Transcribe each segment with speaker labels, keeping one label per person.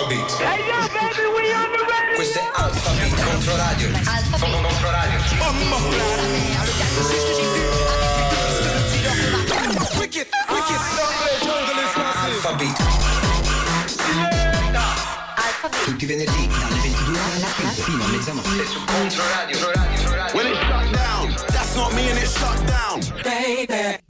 Speaker 1: Alphabet. Hey yo, baby, we on the radio. Questo è Alphabet contro radio. Alphabet contro radio. Wicked, wicked, jungle is Alphabet. Tutti i venerdì dalle 22 alla fino a mezzanotte su Controradio. Controradio. When it shut down, that's not me and it shut down. Baby.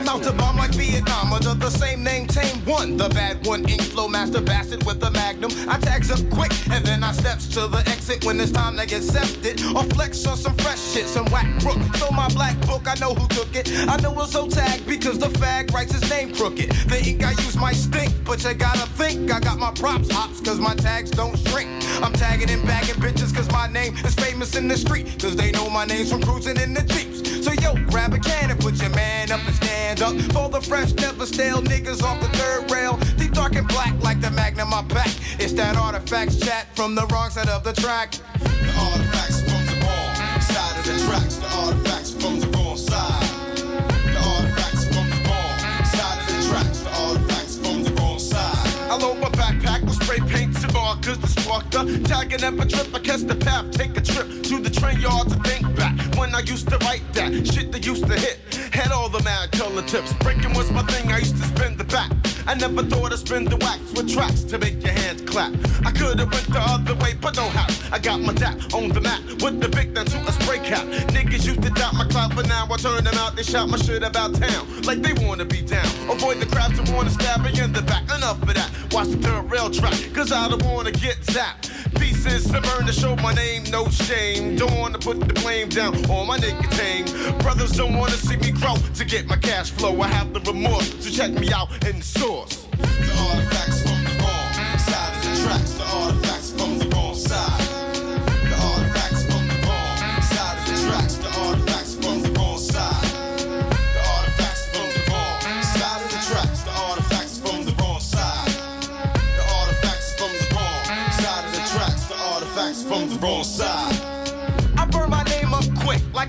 Speaker 2: I'm
Speaker 3: out to bomb like Vietnam under the same name, tame one. The bad one, ink flow master bastard with the magnum. I tags up quick and then I steps to the exit when it's time to get sefted. Or flex on some fresh shit, some whack crook. So my black book, I know who took it. I know it's so tagged because the fag writes his name crooked. The ink I use might stink, but you gotta think I got my props hops cause my tags don't shrink. I'm tagging and bagging bitches cause my name is famous in the street. Cause they know my name's from cruising in the Jeeps. So yo, grab a can and put your man up and stand up. For the fresh, never stale niggas off the third rail. Deep dark and black like the magnum I pack. It's that artifacts chat from the wrong side of the track.
Speaker 1: The artifacts from the wrong side of the tracks. The artifacts from the wrong side. The artifacts from the wrong side of the tracks. The artifacts from the wrong side.
Speaker 3: I load my backpack with spray paint and markers to spark tagging a trip. I catch the path, take a trip to the train yard to think back when I used to write that shit that used to hit. Had all the mad color tips. Breaking was my thing. I used to spin the back. I never thought I'd spin the wax with tracks to make your hands clap. I could've went the other way, but no how. I got my dap on the map with the big thing to a spray cap. Niggas used to doubt my clout, but now I turn them out. They shout my shit about town like they wanna be down. Avoid the crowds who wanna stab me in the back. Enough of that. Watch the third rail track, cause I don't wanna get zapped. Pieces to burn to show my name, no shame. Don't wanna put the blame down on my nicotine. Brothers don't wanna see me grow to get my cash flow. I have the remorse, so check me out in the source.
Speaker 1: The artifacts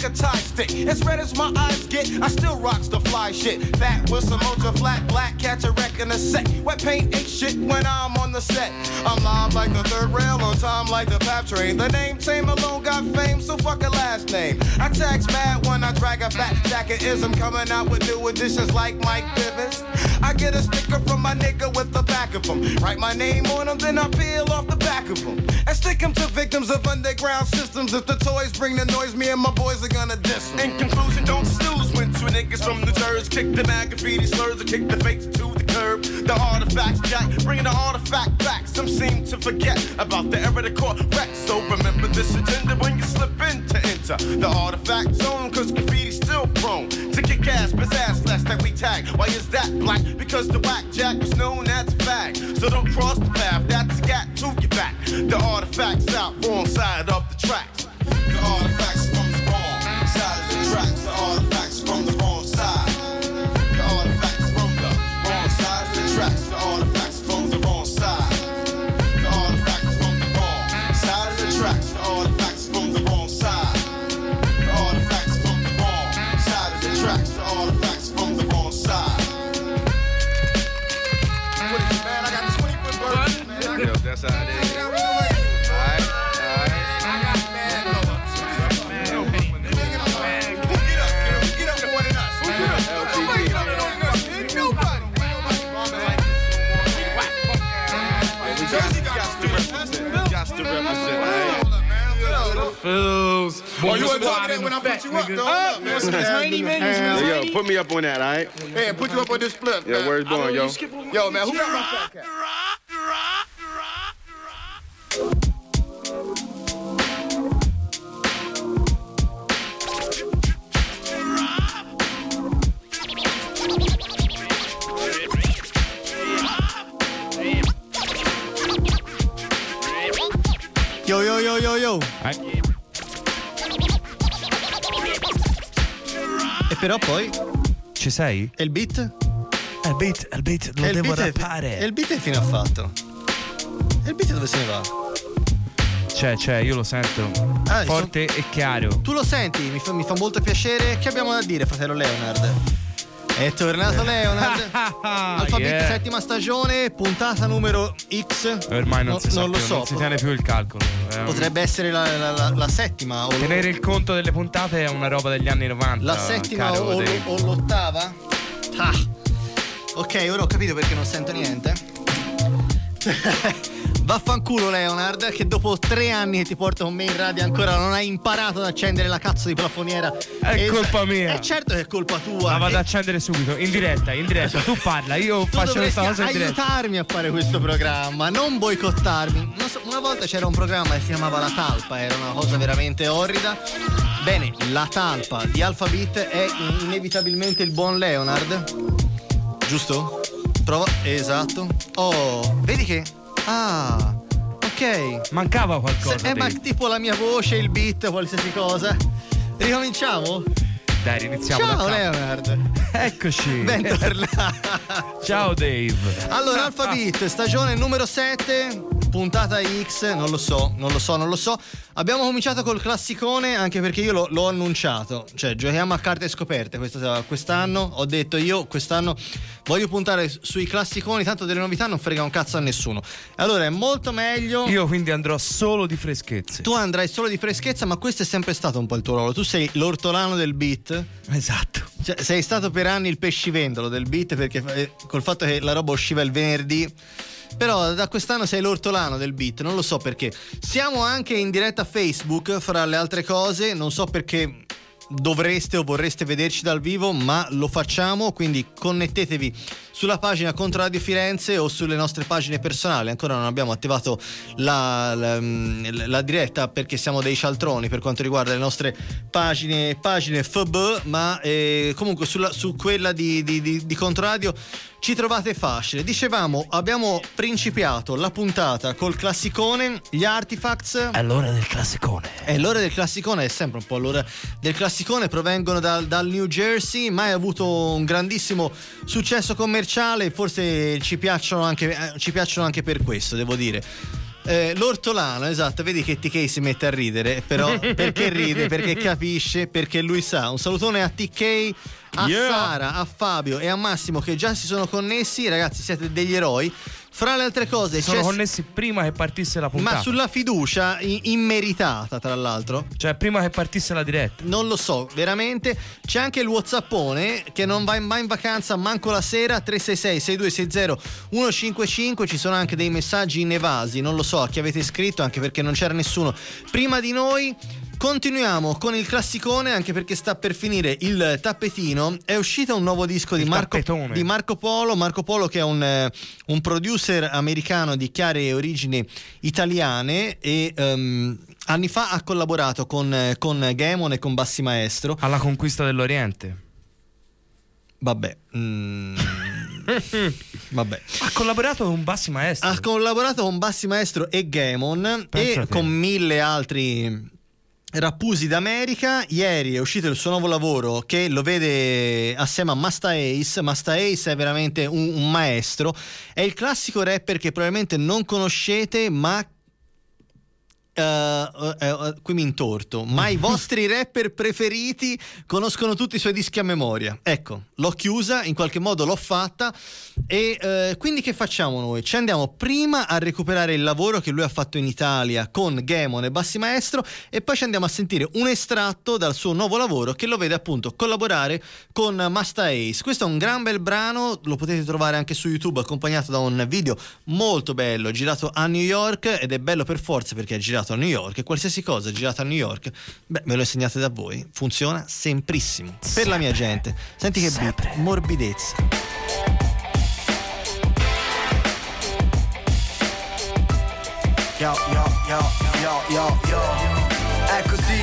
Speaker 3: like a tie As red as my eyes get, I still rocks the fly shit. Fat with some ultra flat black, catch a wreck in a sec. Wet paint ain't shit when I'm on the set. I'm live like the third rail, on time like the pap train. The name Tame alone got fame, so fuck a last name. I tax mad when I drag a fat jacket ism coming out with new additions like Mike Bivens. I get a sticker from my nigga with the back of him. Write my name on him, then I peel off the back of him. And stick him to victims of underground systems. If the toys bring the noise, me and my boys are gonna diss. In conclusion, don't snooze when two niggas from New Jersey kick the graffiti slurs or kick the fakes to the curb. The artifacts jack, bringing the artifact back. Some seem to forget about the era they caught wreck. So remember this agenda when you slip in to enter the artifact zone, cause graffiti's still prone to kick ass, pizzazz less that we tag. Why is that black? Because the whack jack was known as a fag. So don't cross the path, that's got to your back. The artifacts out, wrong side of the tracks.
Speaker 1: The artifacts
Speaker 3: Oh, you wasn't talking that when I put you up, though. Up, man.
Speaker 4: Tiny minutes,
Speaker 2: man. Yo, put me up on that, all right?
Speaker 3: Hey, put you up on this flip,
Speaker 2: Yeah,
Speaker 3: Yo,
Speaker 2: where's going, yo?
Speaker 3: Yo, man, who got my fat?
Speaker 5: Yo, yo, yo, yo, yo.
Speaker 6: All
Speaker 5: right. Però poi
Speaker 6: ci sei?
Speaker 5: e il beat?
Speaker 6: Eh, il beat, il beat lo
Speaker 5: il
Speaker 6: devo
Speaker 5: beat
Speaker 6: rappare.
Speaker 5: e il beat è fine ha fatto. E il beat dove se ne va?
Speaker 6: C'è, c'è, io lo sento.
Speaker 5: Ah,
Speaker 6: Forte e chiaro.
Speaker 5: Tu lo senti? Mi fa, mi fa molto piacere. Che abbiamo da dire, fratello Leonard? È tornato Leonard. Alphabet
Speaker 6: Yeah.
Speaker 5: settima stagione, puntata numero X.
Speaker 6: Ormai non
Speaker 5: No-
Speaker 6: si
Speaker 5: non lo
Speaker 6: più,
Speaker 5: so.
Speaker 6: non si tiene più il calcolo. Un-
Speaker 5: Potrebbe essere la, la- la- la settima o
Speaker 6: Tenere il conto delle puntate è una roba degli anni 90.
Speaker 5: la settima
Speaker 6: caro
Speaker 5: o, o l'ottava. Ah. Ok, ora ho capito perché non sento niente. Vaffanculo Leonard che dopo tre anni che ti porto con me in radio ancora non hai imparato ad accendere la cazzo di plafoniera.
Speaker 6: È
Speaker 5: E-
Speaker 6: colpa mia.
Speaker 5: E certo che è colpa tua.
Speaker 6: La vado
Speaker 5: E-
Speaker 6: ad accendere subito, in diretta, in diretta. Tu parla, io
Speaker 5: tu
Speaker 6: faccio questa cosa in diretta.
Speaker 5: aiutarmi a fare questo programma, non boicottarmi. Non so, una volta c'era un programma che si chiamava La Talpa, era una cosa veramente orrida. Bene, La Talpa di Alphabet è inevitabilmente il buon Leonard. Giusto? Prova. Esatto. Oh, vedi che. Ah, ok.
Speaker 6: Mancava qualcosa.
Speaker 5: Se- eh, ma tipo la mia voce, il beat, qualsiasi cosa. Ricominciamo?
Speaker 6: Dai, riniziamo
Speaker 5: Ciao. Leonard.
Speaker 6: Eccoci.
Speaker 5: Bentornato.
Speaker 6: Ciao Dave.
Speaker 5: Allora, Alphabet, stagione numero 7, puntata X, non lo so, non lo so, non lo so. Abbiamo cominciato col classicone anche perché io l'ho, l'ho annunciato, cioè giochiamo a carte scoperte questa- quest'anno. Ho detto io quest'anno voglio puntare su- sui classiconi, tanto delle novità non frega un cazzo a nessuno. Allora è molto meglio.
Speaker 6: Io quindi andrò solo di freschezze.
Speaker 5: Tu andrai solo di freschezza, ma questo è sempre stato un po' il tuo ruolo. Tu sei l'ortolano del beat.
Speaker 6: Esatto.
Speaker 5: Cioè, sei stato per anni il pescivendolo del beat perché eh, col fatto che la roba usciva il venerdì. Però da quest'anno sei l'ortolano del beat, non lo so perché. Siamo anche in diretta Facebook, fra le altre cose, non so perché dovreste o vorreste vederci dal vivo, ma lo facciamo, quindi connettetevi sulla pagina Contro Radio Firenze o sulle nostre pagine personali. Ancora non abbiamo attivato la, la- la diretta perché siamo dei cialtroni per quanto riguarda le nostre pagine, pagine FB, ma eh, comunque sulla- su quella di, di, di, di Controradio ci trovate facile. Dicevamo, abbiamo principiato la puntata col classicone, gli artifacts.
Speaker 6: È l'ora del classicone.
Speaker 5: E l'ora del classicone è sempre un po' l'ora del classicone, provengono dal, dal New Jersey, mai avuto un grandissimo successo commerciale, forse ci piacciono anche, eh, ci piacciono anche per questo, devo dire. Eh, l'ortolano, esatto, vedi che TK si mette a ridere, però perché ride? Perché capisce, perché lui sa. Un salutone a TK, a
Speaker 6: Yeah.
Speaker 5: Sara, a Fabio e a Massimo che già si sono connessi, ragazzi siete degli eroi. Fra le altre cose
Speaker 6: Sono connessi prima che partisse la puntata.
Speaker 5: Ma sulla fiducia immeritata, tra l'altro.
Speaker 6: Cioè, prima che partisse la diretta.
Speaker 5: Non lo so, veramente. C'è anche il Whatsappone che non va mai in vacanza, manco la sera. 366-6260-155. Ci sono anche dei messaggi inevasi. Non lo so a chi avete scritto, anche perché non c'era nessuno prima di noi. Continuiamo con il classicone, anche perché sta per finire il tappetino. È uscito un nuovo disco di Marco, di Marco Polo. Marco Polo, che è un, eh, un producer americano di chiare origini italiane. E ehm, anni fa ha collaborato con, con Gamon e con Bassi Maestro.
Speaker 6: Alla conquista dell'Oriente.
Speaker 5: Vabbè. mm, vabbè.
Speaker 6: Ha collaborato con Bassi Maestri.
Speaker 5: Ha collaborato con Bassi Maestro e Gamon e con mille altri rappusi d'America. Ieri è uscito il suo nuovo lavoro che lo vede assieme a Masta Ace. Masta Ace è veramente un, un maestro. È il classico rapper che probabilmente non conoscete, ma. Eh, eh, eh, qui mi intorto, ma i vostri rapper preferiti conoscono tutti i suoi dischi a memoria. Ecco, l'ho chiusa, in qualche modo l'ho fatta. E quindi che facciamo noi? Ci andiamo prima a recuperare il lavoro che lui ha fatto in Italia con Gamon e Bassi Maestro e poi ci andiamo a sentire un estratto dal suo nuovo lavoro che lo vede appunto collaborare con Masta Ace. Questo è un gran bel brano, lo potete trovare anche su YouTube accompagnato da un video molto bello girato a New York ed è bello per forza perché è girato a New York e qualsiasi cosa girata a New York, beh me lo insegnate da voi, funziona semprissimo. Per la mia gente. Senti che beat, morbidezza.
Speaker 7: Yo, yo, yo, yo, yo, yo. È così,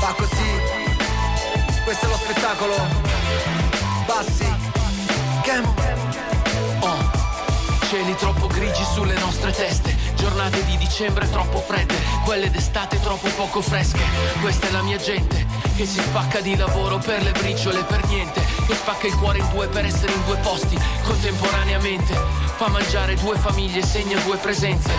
Speaker 7: va così. Questo è lo spettacolo. Bassi, Camo.
Speaker 8: Oh. Cieli troppo grigi sulle nostre teste, giornate di dicembre troppo fredde, quelle d'estate troppo poco fresche. Questa è la mia gente che si spacca di lavoro per le briciole, per niente, che spacca il cuore in due per essere in due posti contemporaneamente. Fa mangiare due famiglie, segna due presenze.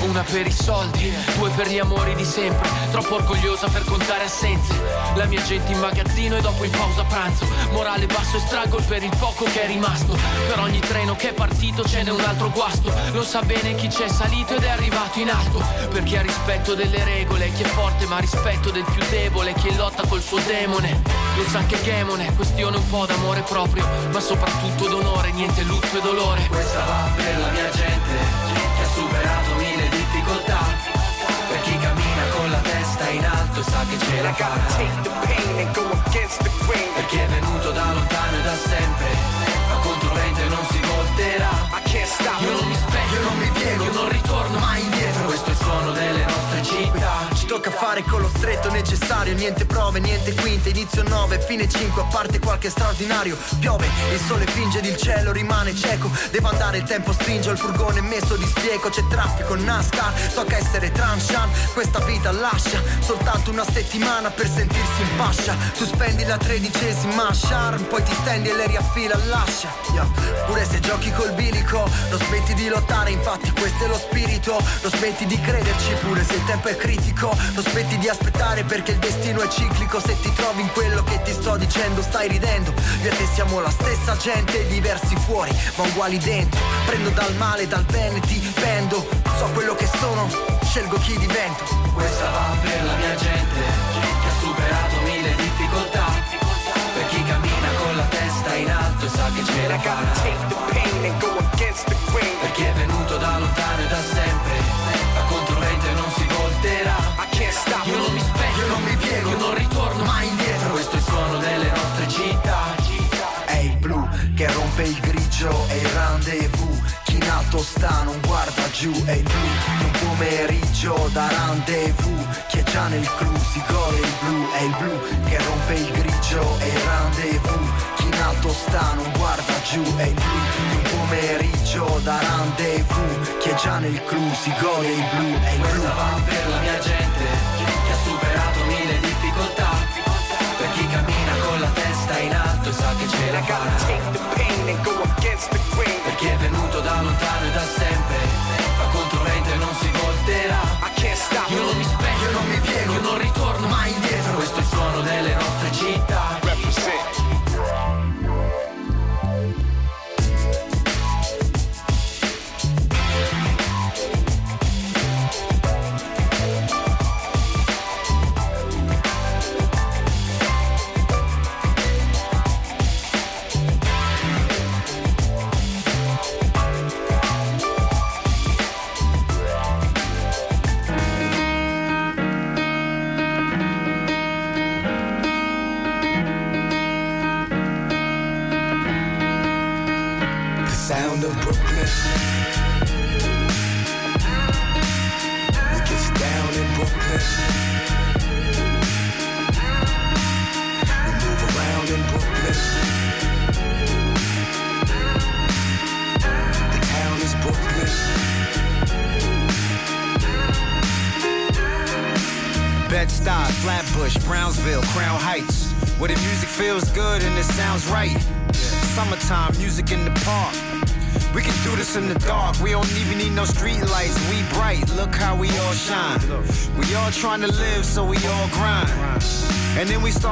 Speaker 8: Una per i soldi, due per gli amori di sempre. Troppo orgogliosa per contare assenze. La mia gente in magazzino e dopo in pausa pranzo. Morale basso e struggle per il poco che è rimasto. Per ogni treno che è partito ce n'è un altro guasto. Lo sa bene chi c'è salito ed è arrivato in alto. Per chi ha rispetto delle regole, chi è forte ma rispetto del più debole, chi lotta col suo demone. Lo sa che Gemone, questione un po' d'amore proprio, ma soprattutto d'onore, niente lutto e dolore.
Speaker 9: Questa va per la mia gente che ha superato mille difficoltà. Per chi cammina con la testa in alto sa che ce la farà. Per chi è venuto da lontano e da sempre, ma controverente non si volterà.
Speaker 8: Io non mi specchio,
Speaker 7: Io non mi piego,
Speaker 8: non ritorno
Speaker 7: mai indietro. Ci tocca fare con lo stretto necessario, niente prove, niente quinte, inizio 9, fine 5, a parte qualche straordinario. Piove, il sole finge ed il cielo rimane cieco. Devo andare, il tempo stringe, il furgone messo di spiego, c'è traffico, NASCAR, tocca essere tranchant. Questa vita lascia soltanto una settimana per sentirsi in fascia. Tu spendi la tredicesima charm, poi ti stendi e le riaffila, lascia. Yeah. Pure se giochi col bilico, non smetti di lottare, infatti questo è lo spirito. Non smetti di crederci pure se il tempo è critico. Non smetti di aspettare perché il destino è ciclico. Se ti trovi in quello che ti sto dicendo, stai ridendo. Io e te siamo la stessa gente, diversi fuori, ma uguali dentro. Prendo dal male, dal bene, ti pendo. So quello che sono, scelgo chi divento.
Speaker 9: Questa va per la mia gente che ha superato mille difficoltà. Per chi cammina con la testa in alto e sa che ce la farà.
Speaker 7: Grigio, è il rendezvous. Chi in alto sta non guarda giù, è il blu di un pomeriggio da rendezvous. Chi è già nel clou si gode il blu, è il blu che rompe il grigio, è il rendezvous. Chi in alto sta non guarda giù, è il blu di un pomeriggio da rendezvous. Chi è già nel clou si gode il blu, è il blu.
Speaker 9: Questa va per la mia gente che ha superato mille difficoltà. Per chi cammina con la testa in alto e sa che ce la farà. Per chi è venuto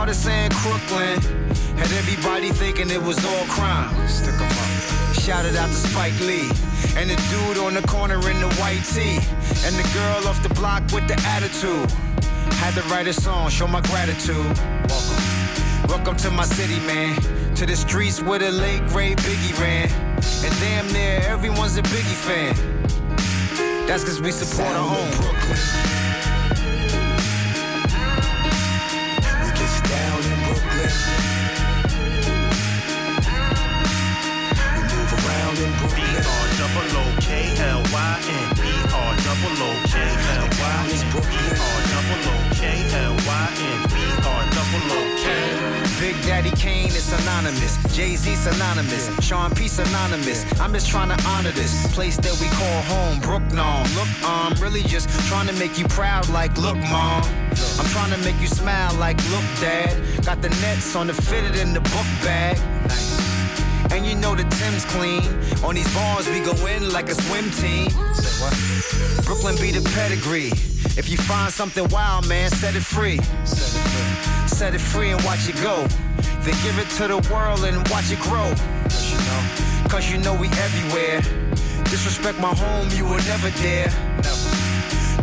Speaker 10: Started saying Crooklyn. Had everybody thinking it was all crime. Stick 'em up. Shouted out to Spike Lee. And the dude on the corner in the white tee. And the girl off the block with the attitude. Had to write a song, show my gratitude. Welcome. Welcome to my city, man. To the streets where the late great Biggie ran. And damn near everyone's a Biggie fan. That's cause we support our own Brooklyn.
Speaker 11: L Y N E R double double O K.
Speaker 10: Big Daddy Kane is synonymous. Jay Z synonymous. Sean P synonymous. I'm just trying to honor this place that we call home. Brooklyn. Look. I'm really just trying to make you proud, like, look, mom. I'm trying to make you smile, like, look, dad. Got the nets on the fitted in the book bag. And you know the Tim's clean. On these bars, we go in like a swim team. Brooklyn be the pedigree. If you find something wild, man, set it free. Set it free. And watch it go. Then give it to the world and watch it grow. Cause you know, we everywhere. Disrespect my home, you will never dare.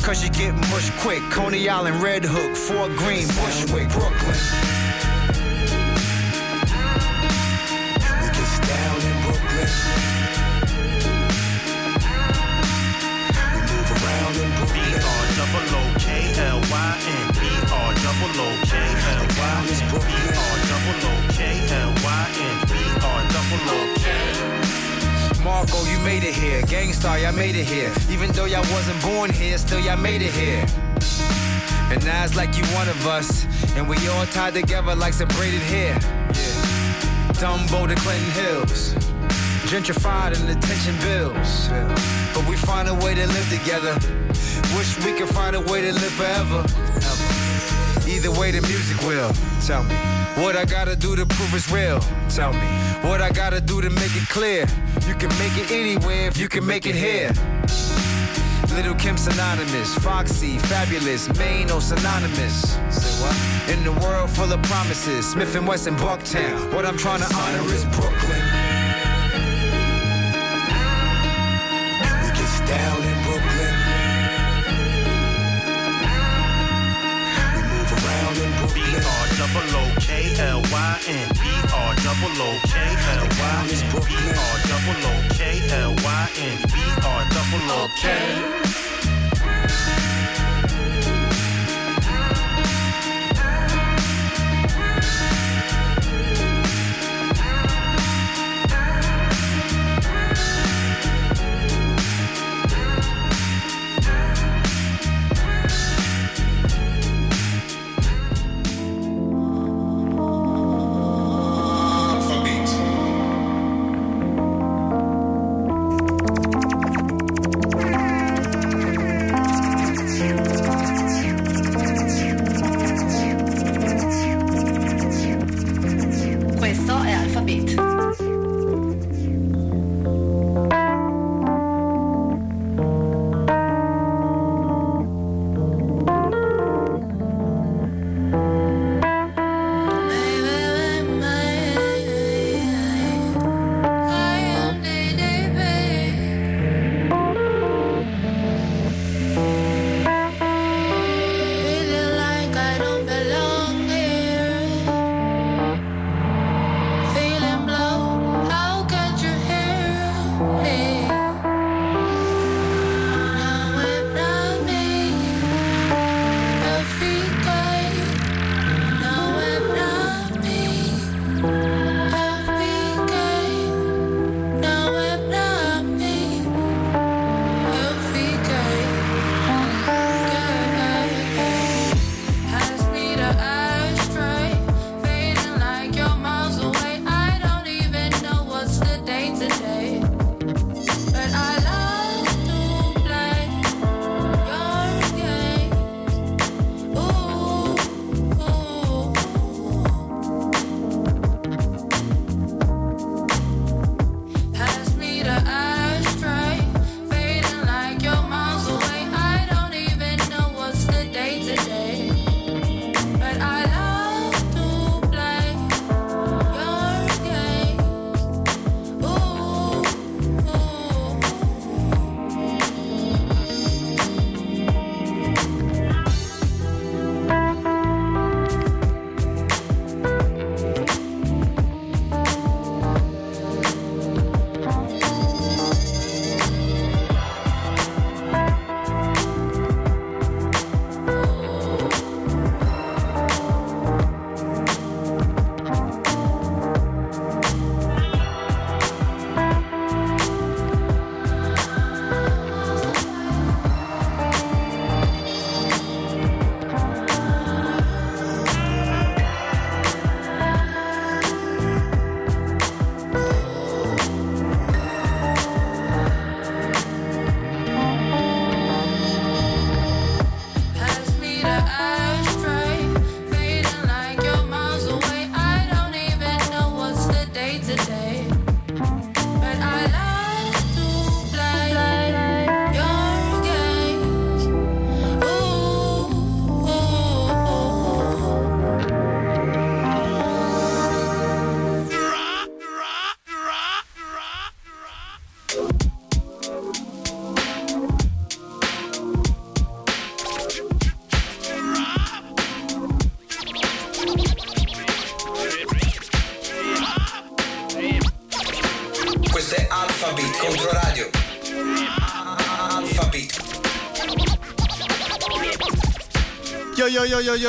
Speaker 10: Cause you get mushed quick. Coney Island, Red Hook, Fort Greene, Bushwick, Brooklyn.
Speaker 12: We get down in Brooklyn.
Speaker 11: N. B-R double O K L Y N. B-R double O K L Y N. B-R double O K.
Speaker 10: Marco, you made it here. Gangstar, y'all made it here. Even though y'all wasn't born here, still y'all made it here. And now it's like you one of us. And we all tied together like some braided hair. Yeah. Dumbo to Clinton Hills. Gentrified and attention bills. But we find a way to live together. Wish we could find a way to live forever. Either way, the music will. Tell me. What I gotta do to prove it's real. Tell me. What I gotta do to make it clear. You can make it anywhere if you can make it here. Little Kim synonymous, Foxy, fabulous, Maine or synonymous. In the world full of promises, Smith and Wesson, Bucktown. What I'm trying to honor is Brooklyn.
Speaker 11: Double O K L Y N. B-R double O K L Y N. B-R double O K L Y N. B-R double O K.
Speaker 5: Questo è Alphabet.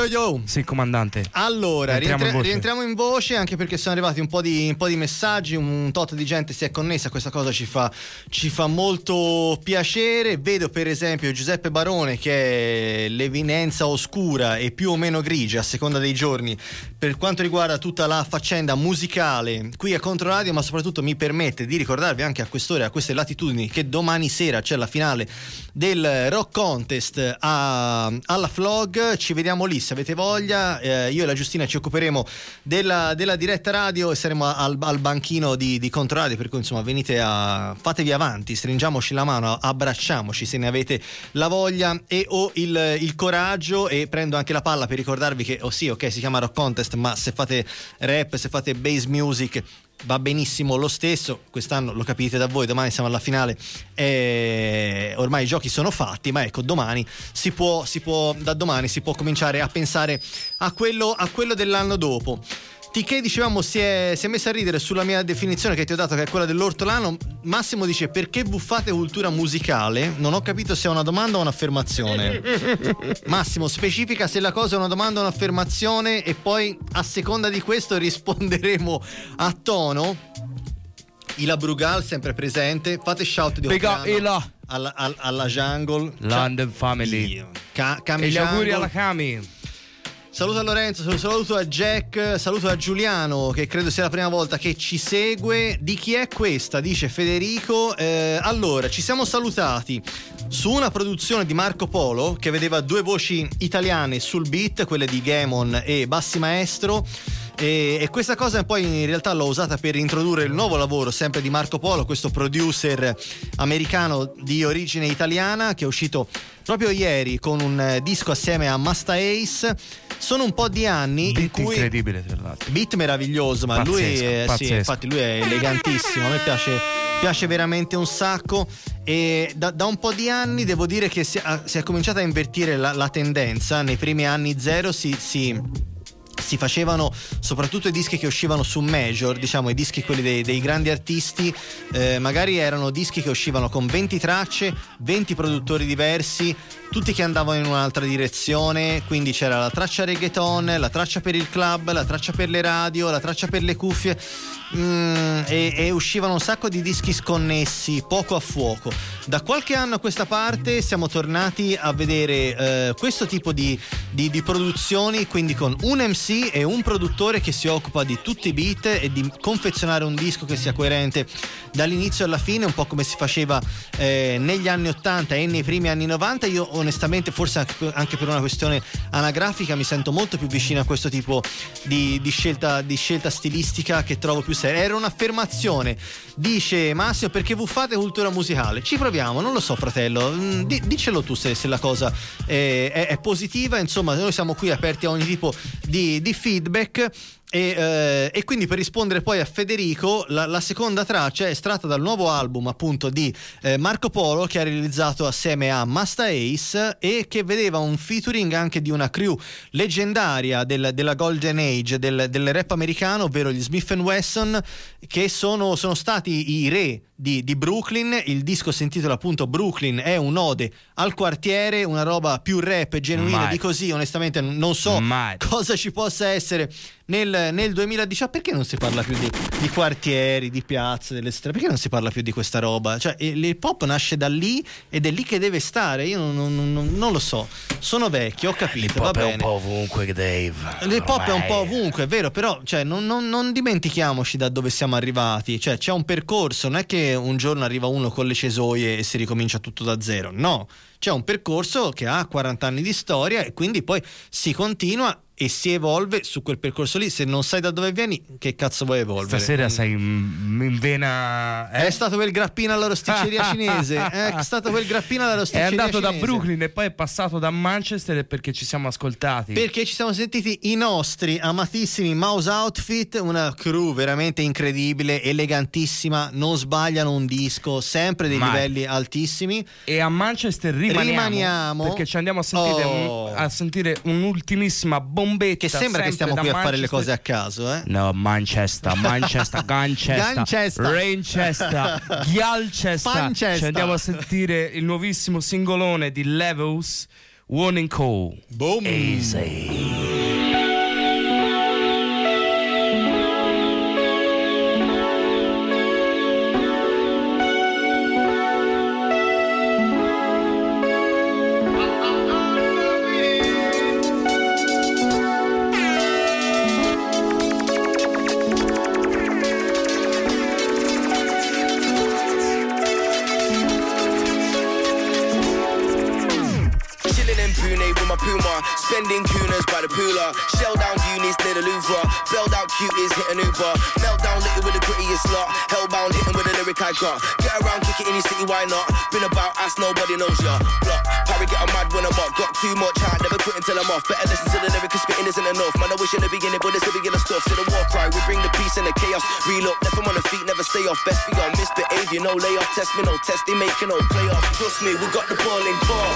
Speaker 5: Yo.
Speaker 6: Sì, comandante.
Speaker 5: Allora,
Speaker 6: Rientriamo
Speaker 5: rientra-
Speaker 6: in voce.
Speaker 5: rientriamo in voce anche perché sono arrivati un po, di, un po' di messaggi, un tot di gente si è connessa, questa cosa ci fa, ci fa molto piacere. Vedo per esempio Giuseppe Barone che è l'evinenza oscura e più o meno grigia a seconda dei giorni per quanto riguarda tutta la faccenda musicale qui a Controradio, ma soprattutto mi permette di ricordarvi anche a quest'ora, a queste latitudini, che domani sera c'è la finale del Rock Contest a- alla Flog. Ci vediamo lì se avete voglia. Eh, io e la Giustina ci occuperemo della, della diretta radio e saremo al, al banchino di, di Controradio. Per cui insomma venite a fatevi avanti, stringiamoci la mano, abbracciamoci se ne avete la voglia e o il, il coraggio. E prendo anche la palla per ricordarvi che, oh sì, ok, si chiama Rock Contest, ma se fate rap, se fate bass music va benissimo lo stesso, quest'anno lo capite da voi, domani siamo alla finale, eh, ormai i giochi sono fatti, ma ecco domani si può, si può, da domani si può cominciare a pensare a quello, a quello dell'anno dopo. TK dicevamo si è, si è messa a ridere sulla mia definizione che ti ho dato che è quella dell'ortolano Massimo dice perché buffate cultura musicale? Non ho capito se è una domanda o un'affermazione. Massimo specifica se la cosa è una domanda o un'affermazione e poi a seconda di questo risponderemo a tono. Ila Brugal sempre presente fate shout di
Speaker 6: Big up, Ila.
Speaker 5: alla, alla, alla Jungle.
Speaker 6: London Family.
Speaker 5: Ca-
Speaker 6: E gli auguri alla Cami.
Speaker 5: Saluto a Lorenzo, sal- saluto a Jack, saluto a Giuliano che credo sia la prima volta che ci segue. Di chi è questa? Dice Federico. Eh, allora, ci siamo salutati su una produzione di Marco Polo che vedeva due voci italiane sul beat, quelle di Gamon e Bassi Maestro. E, e questa cosa poi in realtà l'ho usata per introdurre il nuovo lavoro sempre di Marco Polo, questo producer americano di origine italiana che è uscito proprio ieri con un disco assieme a Masta Ace. Sono un po' di anni in
Speaker 6: Beat
Speaker 5: cui
Speaker 6: incredibile, tra l'altro.
Speaker 5: beat meraviglioso, ma lui
Speaker 6: Pazzesco,
Speaker 5: è, sì, infatti lui è elegantissimo, a me piace, piace veramente un sacco. E da, da un po' di anni devo dire che si, ha- si è cominciata a invertire la, la tendenza, nei primi anni zero si- si si facevano soprattutto i dischi che uscivano su major, diciamo i dischi quelli dei, dei grandi artisti, eh, magari erano dischi che uscivano con 20 tracce, 20 produttori diversi, tutti che andavano in un'altra direzione, quindi c'era la traccia reggaeton, la traccia per il club, la traccia per le radio, la traccia per le cuffie mm, e, e uscivano un sacco di dischi sconnessi, poco a fuoco. Da qualche anno a questa parte siamo tornati a vedere eh, questo tipo di, di- di produzioni, quindi con un MC e un produttore che si occupa di tutti i beat e di confezionare un disco che sia coerente dall'inizio alla fine, un po' come si faceva eh, negli anni 80 e nei primi anni 90. Io onestamente, forse anche per, una questione anagrafica, mi sento molto più vicino a questo tipo di, di scelta, di scelta stilistica che trovo più seria. Era un'affermazione, dice Massimo, perché buffate cultura musicale? Ci proviamo, non lo so fratello, Mm, di- dicelo tu se, se la cosa è, è- è positiva, insomma noi siamo qui aperti a ogni tipo di, di feedback. E, eh, e quindi per rispondere poi a Federico, la, la seconda traccia è estratta dal nuovo album appunto di eh, Marco Polo che ha realizzato assieme a Masta Ace e che vedeva un featuring anche di una crew leggendaria del- della Golden Age del, del rap americano, ovvero gli Smith Wesson, che sono, sono stati i re di, di Brooklyn. Il disco si intitola appunto Brooklyn, è un'ode al quartiere, una roba più rap e genuina
Speaker 6: Mai.
Speaker 5: di così. Onestamente non so
Speaker 6: Mai.
Speaker 5: cosa ci possa essere nel, nel 2018. Perché non si parla più di, di quartieri, di piazze, delle strade? Perché non si parla più di questa roba? Cioè, il l'hip hop nasce da lì ed è lì che deve stare. Io non, non- non- non lo so. Sono vecchio, ho capito. Va bene.
Speaker 6: ovunque, Dave.
Speaker 5: L'hip hop è un po' ovunque, è vero, però cioè, non dimentichiamoci da dove siamo arrivati. Cioè, c'è un percorso, non è che un giorno arriva uno con le cesoie e si ricomincia tutto da zero. No, c'è un percorso che ha 40 anni di storia e quindi poi si continua e si evolve su quel percorso lì. Se non sai da dove vieni, che cazzo vuoi evolvere?
Speaker 6: Stasera sei in, vena. eh?
Speaker 5: È stato quel grappino alla rosticceria cinese. È stato quel grappino alla
Speaker 6: È
Speaker 5: rosticceria
Speaker 6: andato da
Speaker 5: cinese.
Speaker 6: Brooklyn e poi è passato da Manchester perché ci siamo ascoltati.
Speaker 5: Perché ci siamo sentiti i nostri amatissimi Mouse Outfit, una crew veramente incredibile, elegantissima, non sbagliano un disco, sempre dei
Speaker 6: Mai.
Speaker 5: livelli altissimi.
Speaker 6: E a Manchester rimaniamo,
Speaker 5: Rimaniamo.
Speaker 6: perché ci andiamo a sentire,
Speaker 5: Oh.
Speaker 6: un- a sentire un'ultimissima bombetta.
Speaker 5: Che sembra che stiamo qui a fare le cose a caso, eh?
Speaker 6: No, Manchester, Manchester, Ganchester,
Speaker 5: Ganchester.
Speaker 6: Ranchester, Ghialchester. Ci andiamo a sentire il nuovissimo singolone di Levels, Warning Call.
Speaker 5: Boom.
Speaker 6: Easy.
Speaker 13: Cuties, hit an Uber. Meltdown little with the grittiest lot, hellbound hitting with the lyric I got. Get around, kick it in your city, why not? Been about ass, nobody knows ya. Block, Parry get a mad when I'm up, got too much high, never quit until I'm off. Better listen to the lyric, 'cause spitting isn't enough. Man, I wish in the beginning, but it's the beginning stuff. To the war cry, we bring the peace and the chaos. Up, left 'em on the feet, never stay off. Best be on misbehavior, no layoff. Test me, no test, they making no playoff. Trust me, we got the ball in court.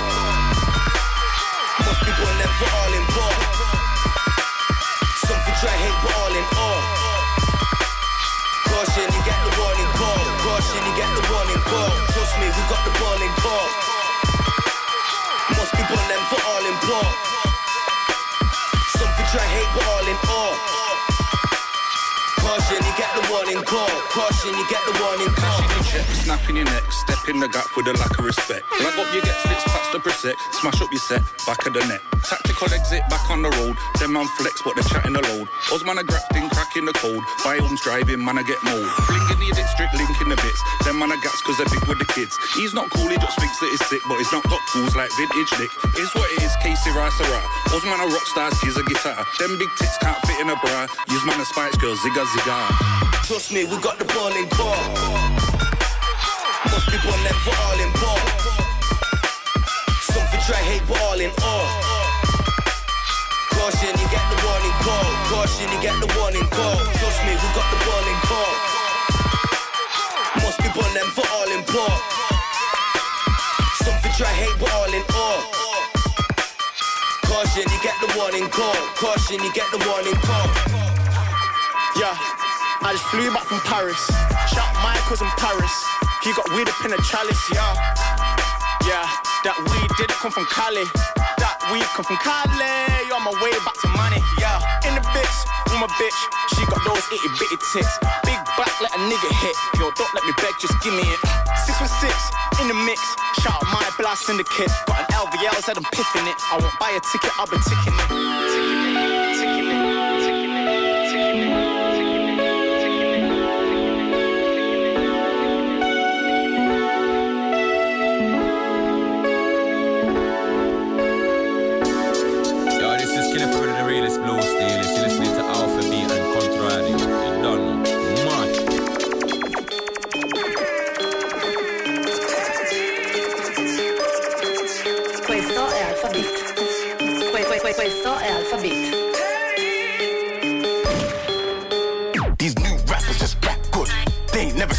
Speaker 13: Most people them for all in ball. Try hate, but all in all. Uh. Caution, you get the warning call. Caution, you get the warning call. Trust me, we got the ball in court. Most people them for all in ball. Some for try hate, but all in all. Uh. Caution, you get the warning call. Caution, you get the warning call.
Speaker 14: In your neck, step in the gap with a lack of respect. Lag up your get splits past the preset, smash up your set, back of the net. Tactical exit, back on the road. Them man flex, but they're chatting the load. Us man a grafting, cracking the code. By homes driving, man I get mold. Flinging the district, linking the bits. Them man a gats cause they're big with the kids. He's not cool, he just thinks that he's sick, but he's not got tools like vintage Nick. It's what it is, Casey Rice rat. Us man a rock stars, he's a guitar. Them big tits can't fit in a bra. Use man a Spice Girls, zigga zigga.
Speaker 13: Trust me, we got the ball in court. Most people left for all in ball. Some for try hate, but all in all. Caution, you get the warning call. Caution, you get the warning call. Trust me, we got the ball in court. Most people them for all in ball. Some for try hate, but all in all. Caution, you get the warning call. Caution, you get the warning call.
Speaker 3: Yeah, I just flew back from Paris. Shout Michael's in Paris. He got weed up in a chalice, yeah. Yeah, that weed did come from Cali. That weed come from Cali. On my way back to money, yeah. In the bitch, with my bitch. She got those itty bitty tits. Big back, let a nigga hit. Yo, don't let me beg, just give me it. Six with six, in the mix. Shout out my blast syndicate. Got an LVL, said I'm piffing it. I won't buy a ticket, I'll be. Ticking it,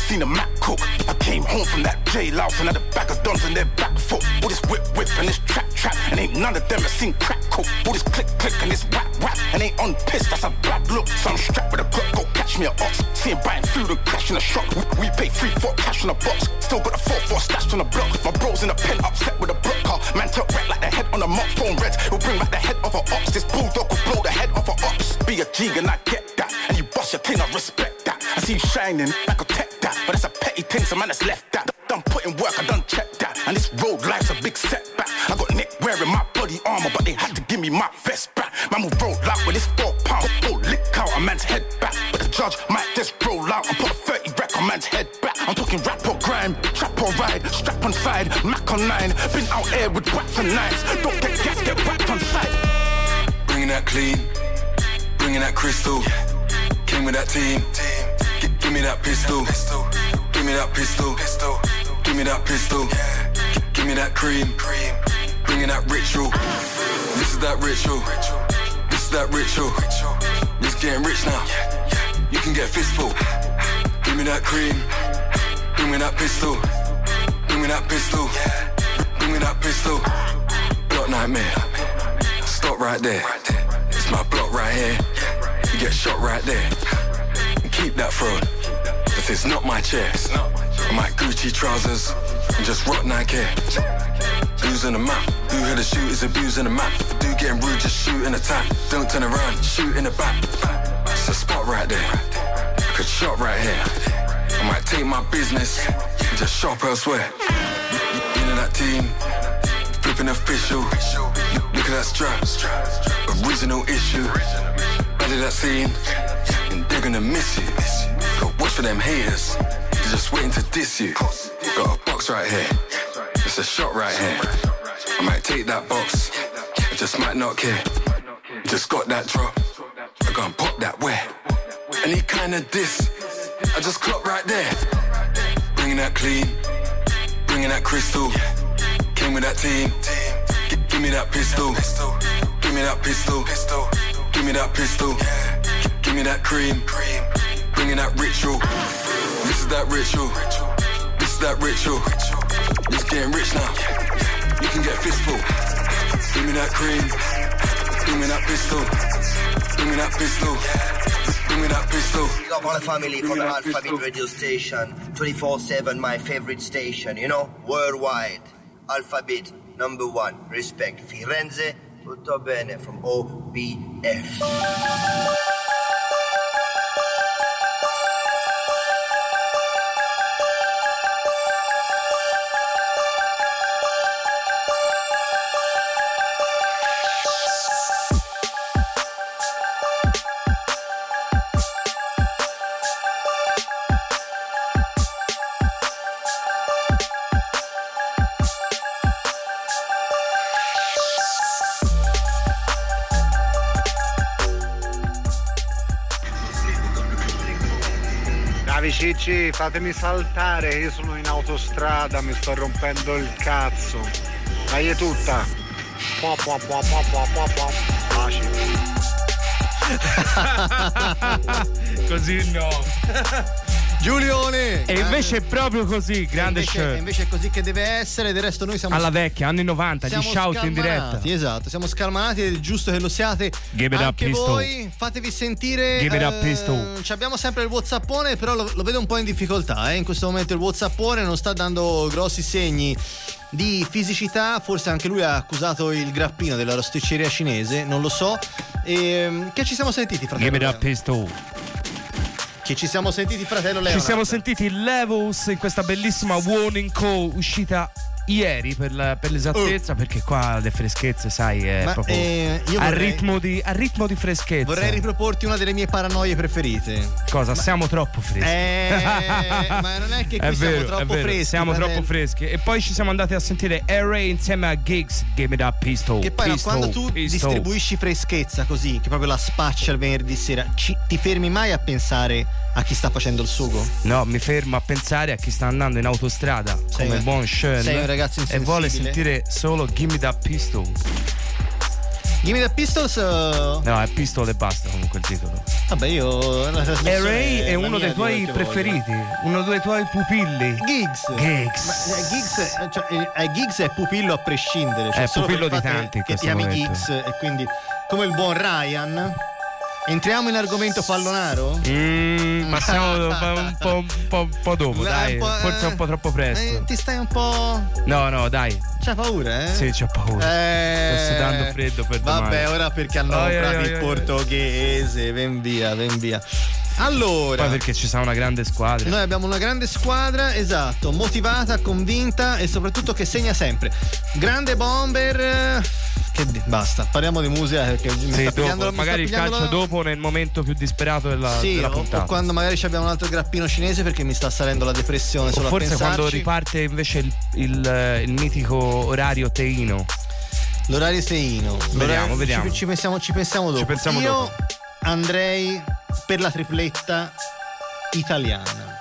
Speaker 15: seen a Mac cook. I came home from that jail house and had a bag of guns on their back foot. All this whip whip and this trap trap. And ain't none of them have seen crack cook. All this click click and this rap rap. And ain't on piss, that's a bad look. So I'm strapped with a Glock, go catch me a ox. See him buying food and crash in a shop. We, we pay three, four cash on a box. Still got a four, four stashed on the block. My bros in the pen upset with a block car. Man tilt wreck like the head on a mop phone red. We'll bring back the head of a ox. This bulldog will blow the head off a ox. Be a G and I get that. And you bust your thing, I respect that. I see you shining. But it's a petty thing, so man, that's left that. Done put in work, I done check that. And this road life's a big setback. I got Nick wearing my body armor, but they had to give me my vest back. Man will roll out with this four pound. Go lick out a man's head back. But the judge might just roll out and put a 30 rack on man's head back. I'm talking rap or grime, trap or ride, strap on side, Mac on nine. Been out here with whaps and knives. Don't get gas, get whacked on sight.
Speaker 16: Bringing that clean, bringing that crystal. Came with that team. Gi- give me that pistol. Give me that pistol. Give me that pistol. Gi- give me that cream. Bringing that ritual. This is that ritual. This is that ritual. This getting rich now. You can get fistful. Give me that cream. Bring me that pistol. Bring me that pistol. Bring me that pistol. Block nightmare. Stop right there. It's my block right here. You get shot right there. Keep that throne. Is not my chair. My Gucci trousers just rock Nike. Who's on the map? Who had the is abusing the map? Do getting rude, just shoot in attack. Don't turn around, shoot in the back. It's a spot right there. Could shop right here. I might take my business just shop elsewhere. Know that team? Flipping official. Look, at that strap. Original issue. Out of that scene, and they're gonna miss you. Go for them haters. They're just waiting to diss you. Got a box right here. It's a shot right here. I might take that box. I just might not care. Just got that drop. I gonna pop that where? Any kind of diss. I just clock right there. Bringing that clean. Bringing that crystal. Came with that team. Gi- give me that pistol. Give me that pistol. Give me that pistol. Give me that cream. Bringing that ritual. This is that ritual. This is that ritual. It's getting rich now. You can get fistful. Give me that cream. Give me that pistol. Give me that pistol. Give me that pistol.
Speaker 17: Big up all the family from the Alphabet radio station. 24-7, my favorite station, you know, worldwide. Alphabet, number one. Respect. Firenze, tutto bene from OBF.
Speaker 18: Cicci, fatemi saltare, io sono in autostrada, mi sto rompendo il cazzo. Dai è tutta. Po, po, po, po, po, po, po. Baci.
Speaker 6: Così no.
Speaker 5: Giulione!
Speaker 6: E invece è proprio così, grande
Speaker 5: invece,
Speaker 6: show.
Speaker 5: invece è così che deve essere, del resto noi siamo
Speaker 6: Alla vecchia, anni 90, gli
Speaker 5: siamo
Speaker 6: shout in diretta.
Speaker 5: Esatto, siamo scalmanati ed è giusto che lo siate.
Speaker 6: Give it up,
Speaker 5: Anche
Speaker 6: pistol.
Speaker 5: voi fatevi sentire.
Speaker 6: Give it up,
Speaker 5: eh, abbiamo sempre il Whatsappone, però lo, lo vedo un po' in difficoltà. eh. In questo momento il Whatsappone non sta dando grossi segni di fisicità. Forse anche lui ha accusato il grappino della rosticceria cinese, non lo so. E, che ci siamo sentiti, fratello?
Speaker 6: Give it up, pistol.
Speaker 5: Che ci siamo sentiti, fratello Leo.
Speaker 6: Ci siamo sentiti Levels in questa bellissima warning call uscita ieri per, la- per l'esattezza, perché qua le freschezze, sai, è
Speaker 5: Oh. Ma,
Speaker 6: proprio
Speaker 5: eh, io
Speaker 6: a,
Speaker 5: vorrei-
Speaker 6: ritmo di, a ritmo di freschezza.
Speaker 5: Vorrei riproporti una delle mie paranoie preferite.
Speaker 6: Cosa? Siamo troppo freschi.
Speaker 5: Eh, ma non è che qui
Speaker 6: È
Speaker 5: siamo
Speaker 6: vero,
Speaker 5: troppo
Speaker 6: è vero,
Speaker 5: freschi,
Speaker 6: Siamo
Speaker 5: fratello.
Speaker 6: troppo freschi. E poi ci siamo andati a sentire Array insieme a Gigs. Give it up, pistol.
Speaker 5: Che poi no,
Speaker 6: pistol,
Speaker 5: quando tu
Speaker 6: pistol.
Speaker 5: distribuisci freschezza così, che proprio la spaccia il venerdì sera, ci- ti fermi mai a pensare a chi sta facendo il sugo?
Speaker 6: No, mi fermo a pensare a chi sta andando in autostrada
Speaker 5: Sei
Speaker 6: come
Speaker 5: un-
Speaker 6: buon Sean
Speaker 5: ragazzo
Speaker 6: e vuole
Speaker 5: insensibile.
Speaker 6: sentire solo Gimme That Pistol.
Speaker 5: Gimme the Pistols. eh,
Speaker 6: No, è Pistol e basta comunque il titolo.
Speaker 5: Vabbè, io. trasmissione
Speaker 6: Ray è uno dei tuoi preferiti, uno dei tuoi pupilli.
Speaker 5: Giggs.
Speaker 6: Giggs.
Speaker 5: Ma, eh, Giggs, eh, cioè, eh, eh, Giggs è pupillo a prescindere. Cioè
Speaker 6: È pupillo
Speaker 5: il
Speaker 6: di tanti
Speaker 5: Che, ti
Speaker 6: questo
Speaker 5: ami
Speaker 6: momento.
Speaker 5: Giggs e quindi, come il buon Ryan. Entriamo in argomento pallonaro?
Speaker 6: Mm, passiamo un po', un po', un po' dopo,
Speaker 5: Eh,
Speaker 6: dai.
Speaker 5: un po',
Speaker 6: Forse
Speaker 5: eh,
Speaker 6: un po' troppo presto.
Speaker 5: Eh, ti stai un po'.
Speaker 6: No, no, dai.
Speaker 5: C'hai paura, eh?
Speaker 6: Sì, c'ho paura.
Speaker 5: Eh,
Speaker 6: Sto sudando freddo per domani.
Speaker 5: Vabbè, ora perché hanno
Speaker 6: ai,
Speaker 5: comprato
Speaker 6: ai,
Speaker 5: il
Speaker 6: ai.
Speaker 5: portoghese. Ven via, ven via. Allora.
Speaker 6: Poi perché ci sa una grande squadra.
Speaker 5: Noi abbiamo una grande squadra, esatto, motivata, convinta e soprattutto che segna sempre. Grande bomber. Che di- basta, parliamo di musica perché mi
Speaker 6: Sì,
Speaker 5: sta
Speaker 6: dopo,
Speaker 5: mi sta
Speaker 6: magari il
Speaker 5: pigliando
Speaker 6: calcio
Speaker 5: la-
Speaker 6: dopo nel momento più disperato della,
Speaker 5: Sì,
Speaker 6: della
Speaker 5: o,
Speaker 6: puntata.
Speaker 5: o quando magari ci abbiamo un altro grappino cinese perché mi sta salendo la depressione
Speaker 6: O forse quando riparte invece il, il, eh, il mitico orario teino.
Speaker 5: L'orario seino.
Speaker 6: Vediamo,
Speaker 5: L'orario-
Speaker 6: vediamo.
Speaker 5: Ci, ci pensiamo, ci pensiamo dopo.
Speaker 6: pensiamo
Speaker 5: Io
Speaker 6: dopo.
Speaker 5: Andrei per la tripletta italiana.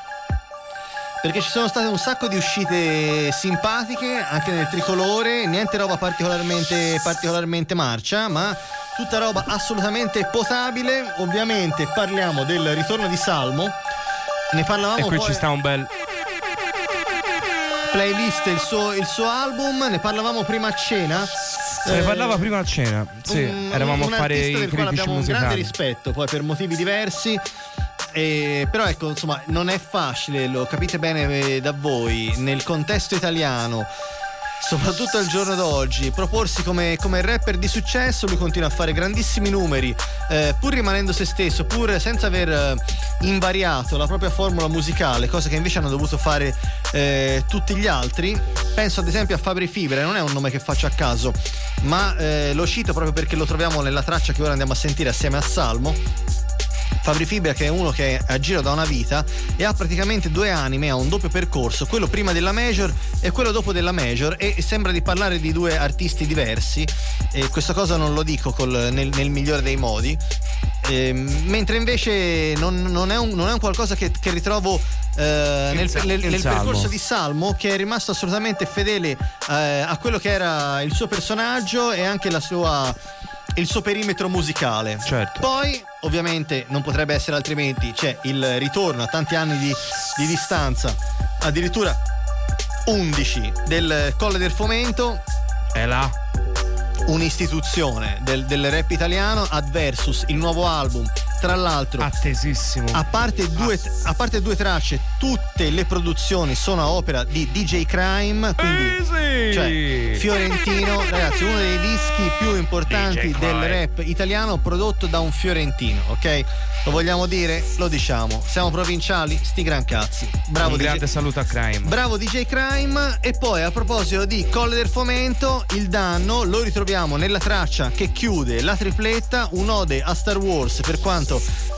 Speaker 5: Perché ci sono state un sacco di uscite simpatiche anche nel tricolore, niente roba particolarmente, particolarmente marcia, ma tutta roba assolutamente potabile. Ovviamente parliamo del ritorno di Salmo. Ne parlavamo
Speaker 6: E qui
Speaker 5: poi
Speaker 6: ci sta un bel.
Speaker 5: playlist il suo, il suo album, ne parlavamo prima a cena.
Speaker 6: Se ne
Speaker 5: Eh,
Speaker 6: parlava prima a cena. Sì,
Speaker 5: un-
Speaker 6: eravamo
Speaker 5: un
Speaker 6: a fare i critici
Speaker 5: abbiamo un grande
Speaker 6: musicali.
Speaker 5: rispetto, poi per motivi diversi. Eh, però ecco, insomma, non è facile, lo capite bene eh, da voi, nel contesto italiano soprattutto al giorno d'oggi, proporsi come, come rapper di successo, lui continua a fare grandissimi numeri, eh, pur rimanendo se stesso, pur senza aver eh, invariato la propria formula musicale, cosa che invece hanno dovuto fare eh, tutti gli altri. Penso ad esempio a Fabri Fibra, non è un nome che faccio a caso, ma eh, lo cito proprio perché lo troviamo nella traccia che ora andiamo a sentire assieme a Salmo. Fabri Fibra che è uno che è a giro da una vita e ha praticamente due anime, ha un doppio percorso, quello prima della major e quello dopo della major e sembra di parlare di due artisti diversi e questa cosa non lo dico col- nel, nel migliore dei modi. Ehm, mentre invece non, non è un, non è un qualcosa che, che ritrovo eh, nel, nel- nel percorso di Salmo che è rimasto assolutamente fedele eh, a quello che era il suo personaggio e anche la sua, il suo perimetro musicale.
Speaker 6: Certo.
Speaker 5: Poi, ovviamente, non potrebbe essere altrimenti, c'è il ritorno a tanti anni di, di distanza, addirittura 11 del Colle del Fomento.
Speaker 6: È là.
Speaker 5: Un'istituzione del, del rap italiano, Adversus, il nuovo album. Tra l'altro,
Speaker 6: attesissimo.
Speaker 5: A parte, due, a parte due tracce, tutte le produzioni sono a opera di DJ Crime. Quindi, cioè, Fiorentino, ragazzi, uno dei dischi più importanti del rap italiano prodotto da un fiorentino, ok? Lo vogliamo dire? Lo diciamo. Siamo provinciali? Sti gran cazzi. Bravo
Speaker 6: un
Speaker 5: DJ.
Speaker 6: grande saluto a Crime.
Speaker 5: Bravo DJ Crime e poi a proposito di Colle del Fomento, il danno lo ritroviamo nella traccia che chiude la tripletta, un'ode a Star Wars per quanto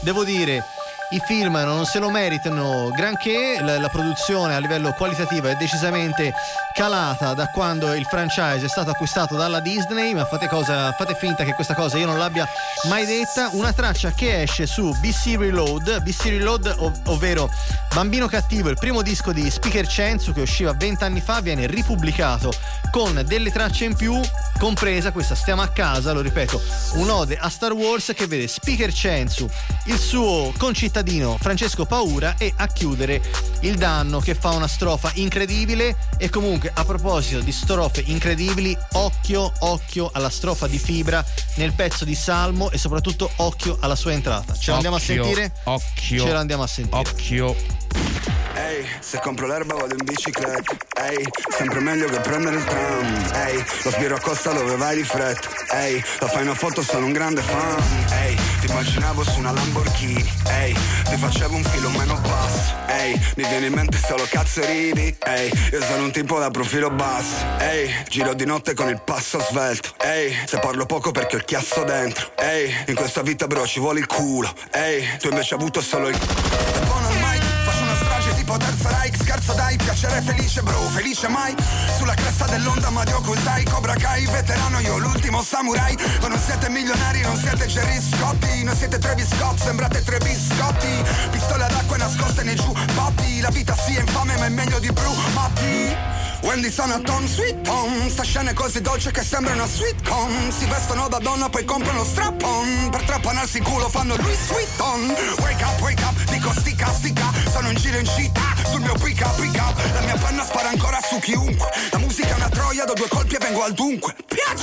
Speaker 5: devo dire i film non se lo meritano granché, la, la produzione a livello qualitativo è decisamente calata da quando il franchise è stato acquistato dalla Disney, ma fate, cosa, fate finta che questa cosa io non l'abbia mai detta, una traccia che esce su BC Reload, BC Reload ov- ovvero Bambino Cattivo, il primo disco di Speaker Censu che usciva 20 anni fa, viene ripubblicato con delle tracce in più, compresa questa Stiamo a casa, lo ripeto, un'ode a Star Wars che vede Speaker Censu, il suo concittadino Francesco Paura e a chiudere il danno che fa una strofa incredibile e comunque a proposito di strofe incredibili, occhio, occhio alla strofa di Fibra nel pezzo di Salmo e soprattutto occhio alla sua entrata. Ce lo andiamo a sentire?
Speaker 6: Occhio.
Speaker 5: Ce lo andiamo a sentire.
Speaker 6: Occhio.
Speaker 19: Ehi, se compro l'erba vado in bicicletta. Ehi, sempre meglio che prendere il tram. Ehi, lo sbirro a costa dove vai di fretta. Ehi, la fai una foto sono un grande fan. Ehi, ti immaginavo su una Lamborghini. Ehi, ti facevo un filo meno basso. Ehi, mi viene in mente solo cazzo e ridi. Ehi, io sono un tipo da profilo basso. Ehi, giro di notte con il passo svelto. Ehi, se parlo poco perché ho il chiasso dentro. Ehi, in questa vita bro ci vuole il culo. Ehi, tu invece hai avuto solo il terza Reich Scherzo dai, piacere felice bro, felice mai. Sulla cresta dell'onda Mario Kusai Cobra Kai, veterano io l'ultimo samurai. Ma non siete milionari, non siete Jerry Scotti Non siete Travis Scott, sembrate tre biscotti. Pistole ad acqua nascoste nei giubbotti La vita è infame ma è meglio di Bru Matti Wendy sono Tom Sweet Tom Sta scena è così dolce che sembra una sweetcom Si vestono da donna poi comprano strap-on. Per trappanarsi culo fanno Louis Vuitton Wake up, wake up, dico stica, stica Sono in giro in città, sul mio pick up, pick up. La mia penna spara ancora su chiunque. La musica è una troia, do due colpi e vengo al dunque. Piac!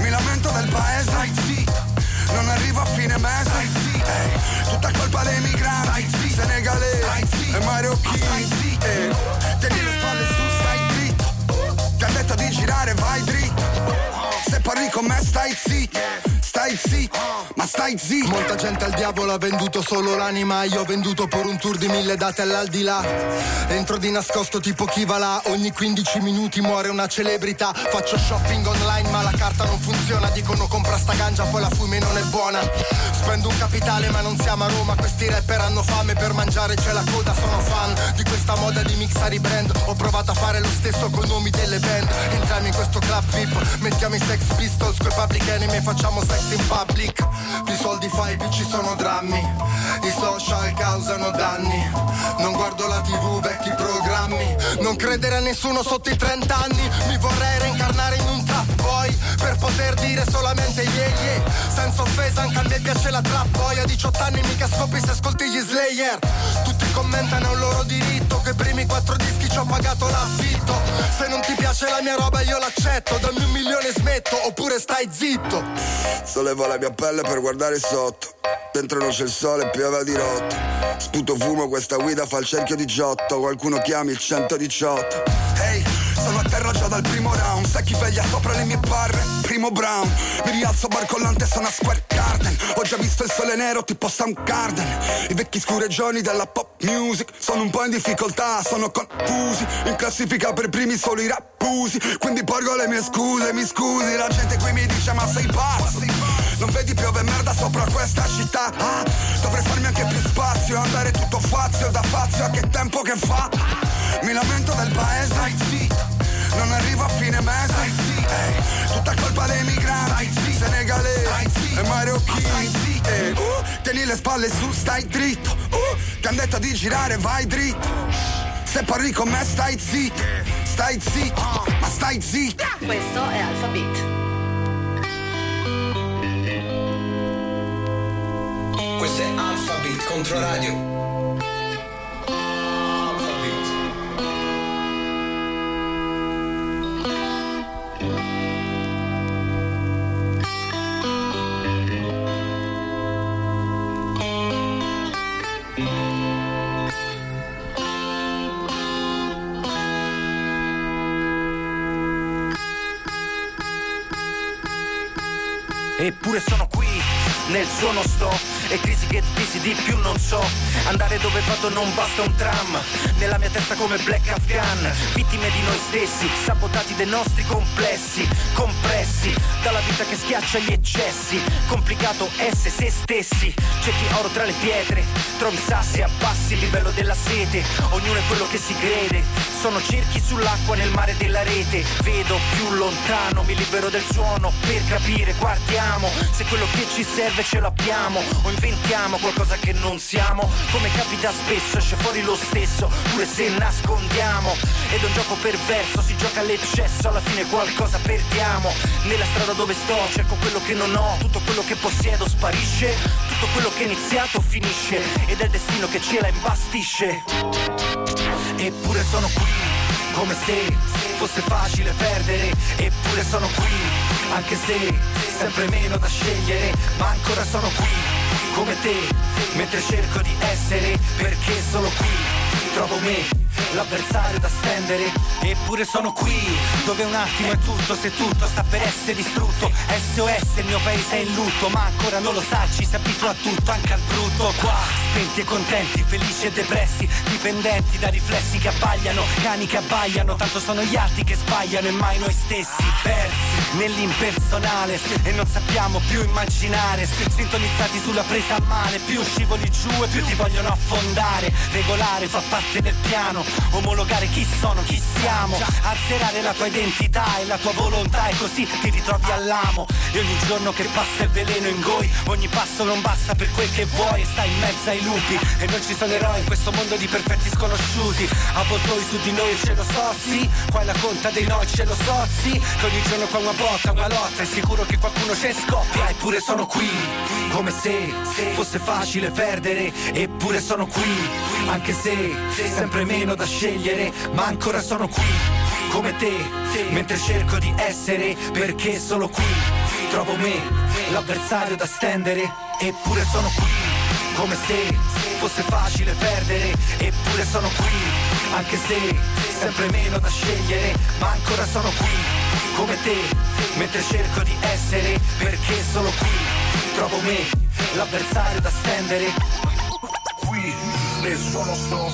Speaker 19: Mi lamento del paese Stai zitto non arrivo a fine mese Stai zitto Ehi, Tutta colpa dei migranti Stai zitto Senegalese Stai zitto E marocchini Stai zitto Ehi, Tieni le spalle su, stai dritto. Ti ha detto di girare, vai dritto. Se parli con me stai zitto Stai zitto Ma stai zitto.
Speaker 12: Molta gente al diavolo ha venduto solo l'anima. Io ho venduto per un tour di mille date all'aldilà. Entro di nascosto tipo chi va là Ogni 15 minuti muore una celebrità. Faccio shopping online ma la carta non funziona. Dicono compra sta ganja poi la fumi non è buona. Spendo un capitale ma non siamo a Roma. Questi rapper hanno fame per mangiare c'è la coda Sono fan di questa moda di mixare i brand. Ho provato a fare lo stesso con nomi delle band. Entriamo in questo club VIP Mettiamo i sex pistols coi public enemy e Facciamo sex in public. Più soldi fai più ci sono drammi. I social causano danni. Non guardo la tv vecchi programmi. Non credere a nessuno sotto i 30 anni. Mi vorrei reincarnare in un trap boy Per poter dire solamente yeah yeah. Senza offesa anche a me piace la trap boy. A 18 anni mica scopi se ascolti gli Slayer. Tutti commentano il loro diritto Che i primi quattro dischi ci ho pagato l'affitto. Se non ti piace la mia roba io l'accetto. Dammi un milione smetto oppure stai zitto.
Speaker 19: Sollevo la mia pelle per guardare sotto. Dentro non c'è il sole, piove di rotto. Sputo fumo, questa guida fa il cerchio di Giotto. Qualcuno chiami il 118 terra già dal primo round. Sai chi veglia sopra le mie barre? Primo brown. Mi rialzo barcollante sono a Square Garden. Ho già visto il sole nero tipo Soundgarden I vecchi scureggioni della pop music Sono un po' in difficoltà, sono confusi. In classifica per primi solo i rappusi. Quindi porgo le mie scuse, mi scusi. La gente qui mi dice ma sei pazzo? Non vedi piove merda sopra questa città? Ah, Dovrei farmi anche più spazio Andare tutto fazio da fazio a che tempo che fa? Mi lamento del paese non arrivo a fine mese. Ehi, Tutta colpa dei migranti. Senegalesi e marocchini Eh, uh, Tieni le spalle su, stai dritto. Uh, Ti han detto di girare, vai dritto. Se parli con me stai zitto. Stai zitto, ma stai zitto.
Speaker 20: Questo è Alphabet.
Speaker 9: Questo è Alphabet Controradio.
Speaker 21: Eppure sono qui, nel suono sto. E crisi che divisi di più non so. Andare dove vado non basta un tram. Nella mia testa come Black Afghan. Vittime di noi stessi, sabotati dai nostri complessi. Compressi dalla vita che schiaccia gli eccessi. Complicato essere se stessi. Cerchi oro tra le pietre Trovi sassi, abbassi il livello della sete. Ognuno è quello che si crede. Sono cerchi sull'acqua nel mare della rete. Vedo più lontano, mi libero del suono Per capire, guardiamo Se quello che ci serve ce l'abbiamo O inventiamo qualcosa che non siamo. Come capita spesso, esce fuori lo stesso Pure se nascondiamo. Ed è un gioco perverso, si gioca all'eccesso Alla fine qualcosa perdiamo. Nella strada dove sto cerco quello che non ho Tutto quello che possiedo sparisce Tutto quello che è iniziato finisce Ed è il destino che ce la imbastisce. Eppure sono qui come se fosse facile perdere Eppure sono qui anche se sempre meno da scegliere Ma ancora sono qui come te Mentre cerco di essere perché solo qui trovo me L'avversario da stendere. Eppure sono qui Dove un attimo è tutto Se tutto sta per essere distrutto. SOS il mio paese è in lutto Ma ancora non lo sa Ci si abitua a tutto Anche al brutto. Qua spenti e contenti Felici e depressi Dipendenti da riflessi che abbagliano Cani che abbaiano. Tanto sono gli altri che sbagliano E mai noi stessi Persi nell'impersonale. E non sappiamo più immaginare Sintonizzati sulla presa a male. Più scivoli giù e più ti vogliono affondare. Regolare fa parte del piano Omologare chi sono, chi siamo. Azzerare la tua identità e la tua volontà E così ti ritrovi all'amo. E ogni giorno che passa è veleno in goi Ogni passo non basta per quel che vuoi E stai in mezzo ai lupi. E non ci sono eroi in questo mondo di perfetti sconosciuti. Avvoltoi su di noi il cielo sozzi Qua è la conta dei noi ce lo sozzi Che ogni giorno qua una botta, una lotta È sicuro che qualcuno ci scoppia. Eppure sono qui Come se fosse facile perdere. Eppure sono qui Anche se sempre meno da scegliere Ma ancora sono qui Come te Mentre cerco di essere Perché solo qui Trovo me L'avversario da stendere Eppure sono qui Come se fosse facile perdere Eppure sono qui Anche se sempre meno da scegliere Ma ancora sono qui come te Mentre cerco di essere Perché solo qui Trovo me L'avversario da stendere.
Speaker 12: Qui nessuno sto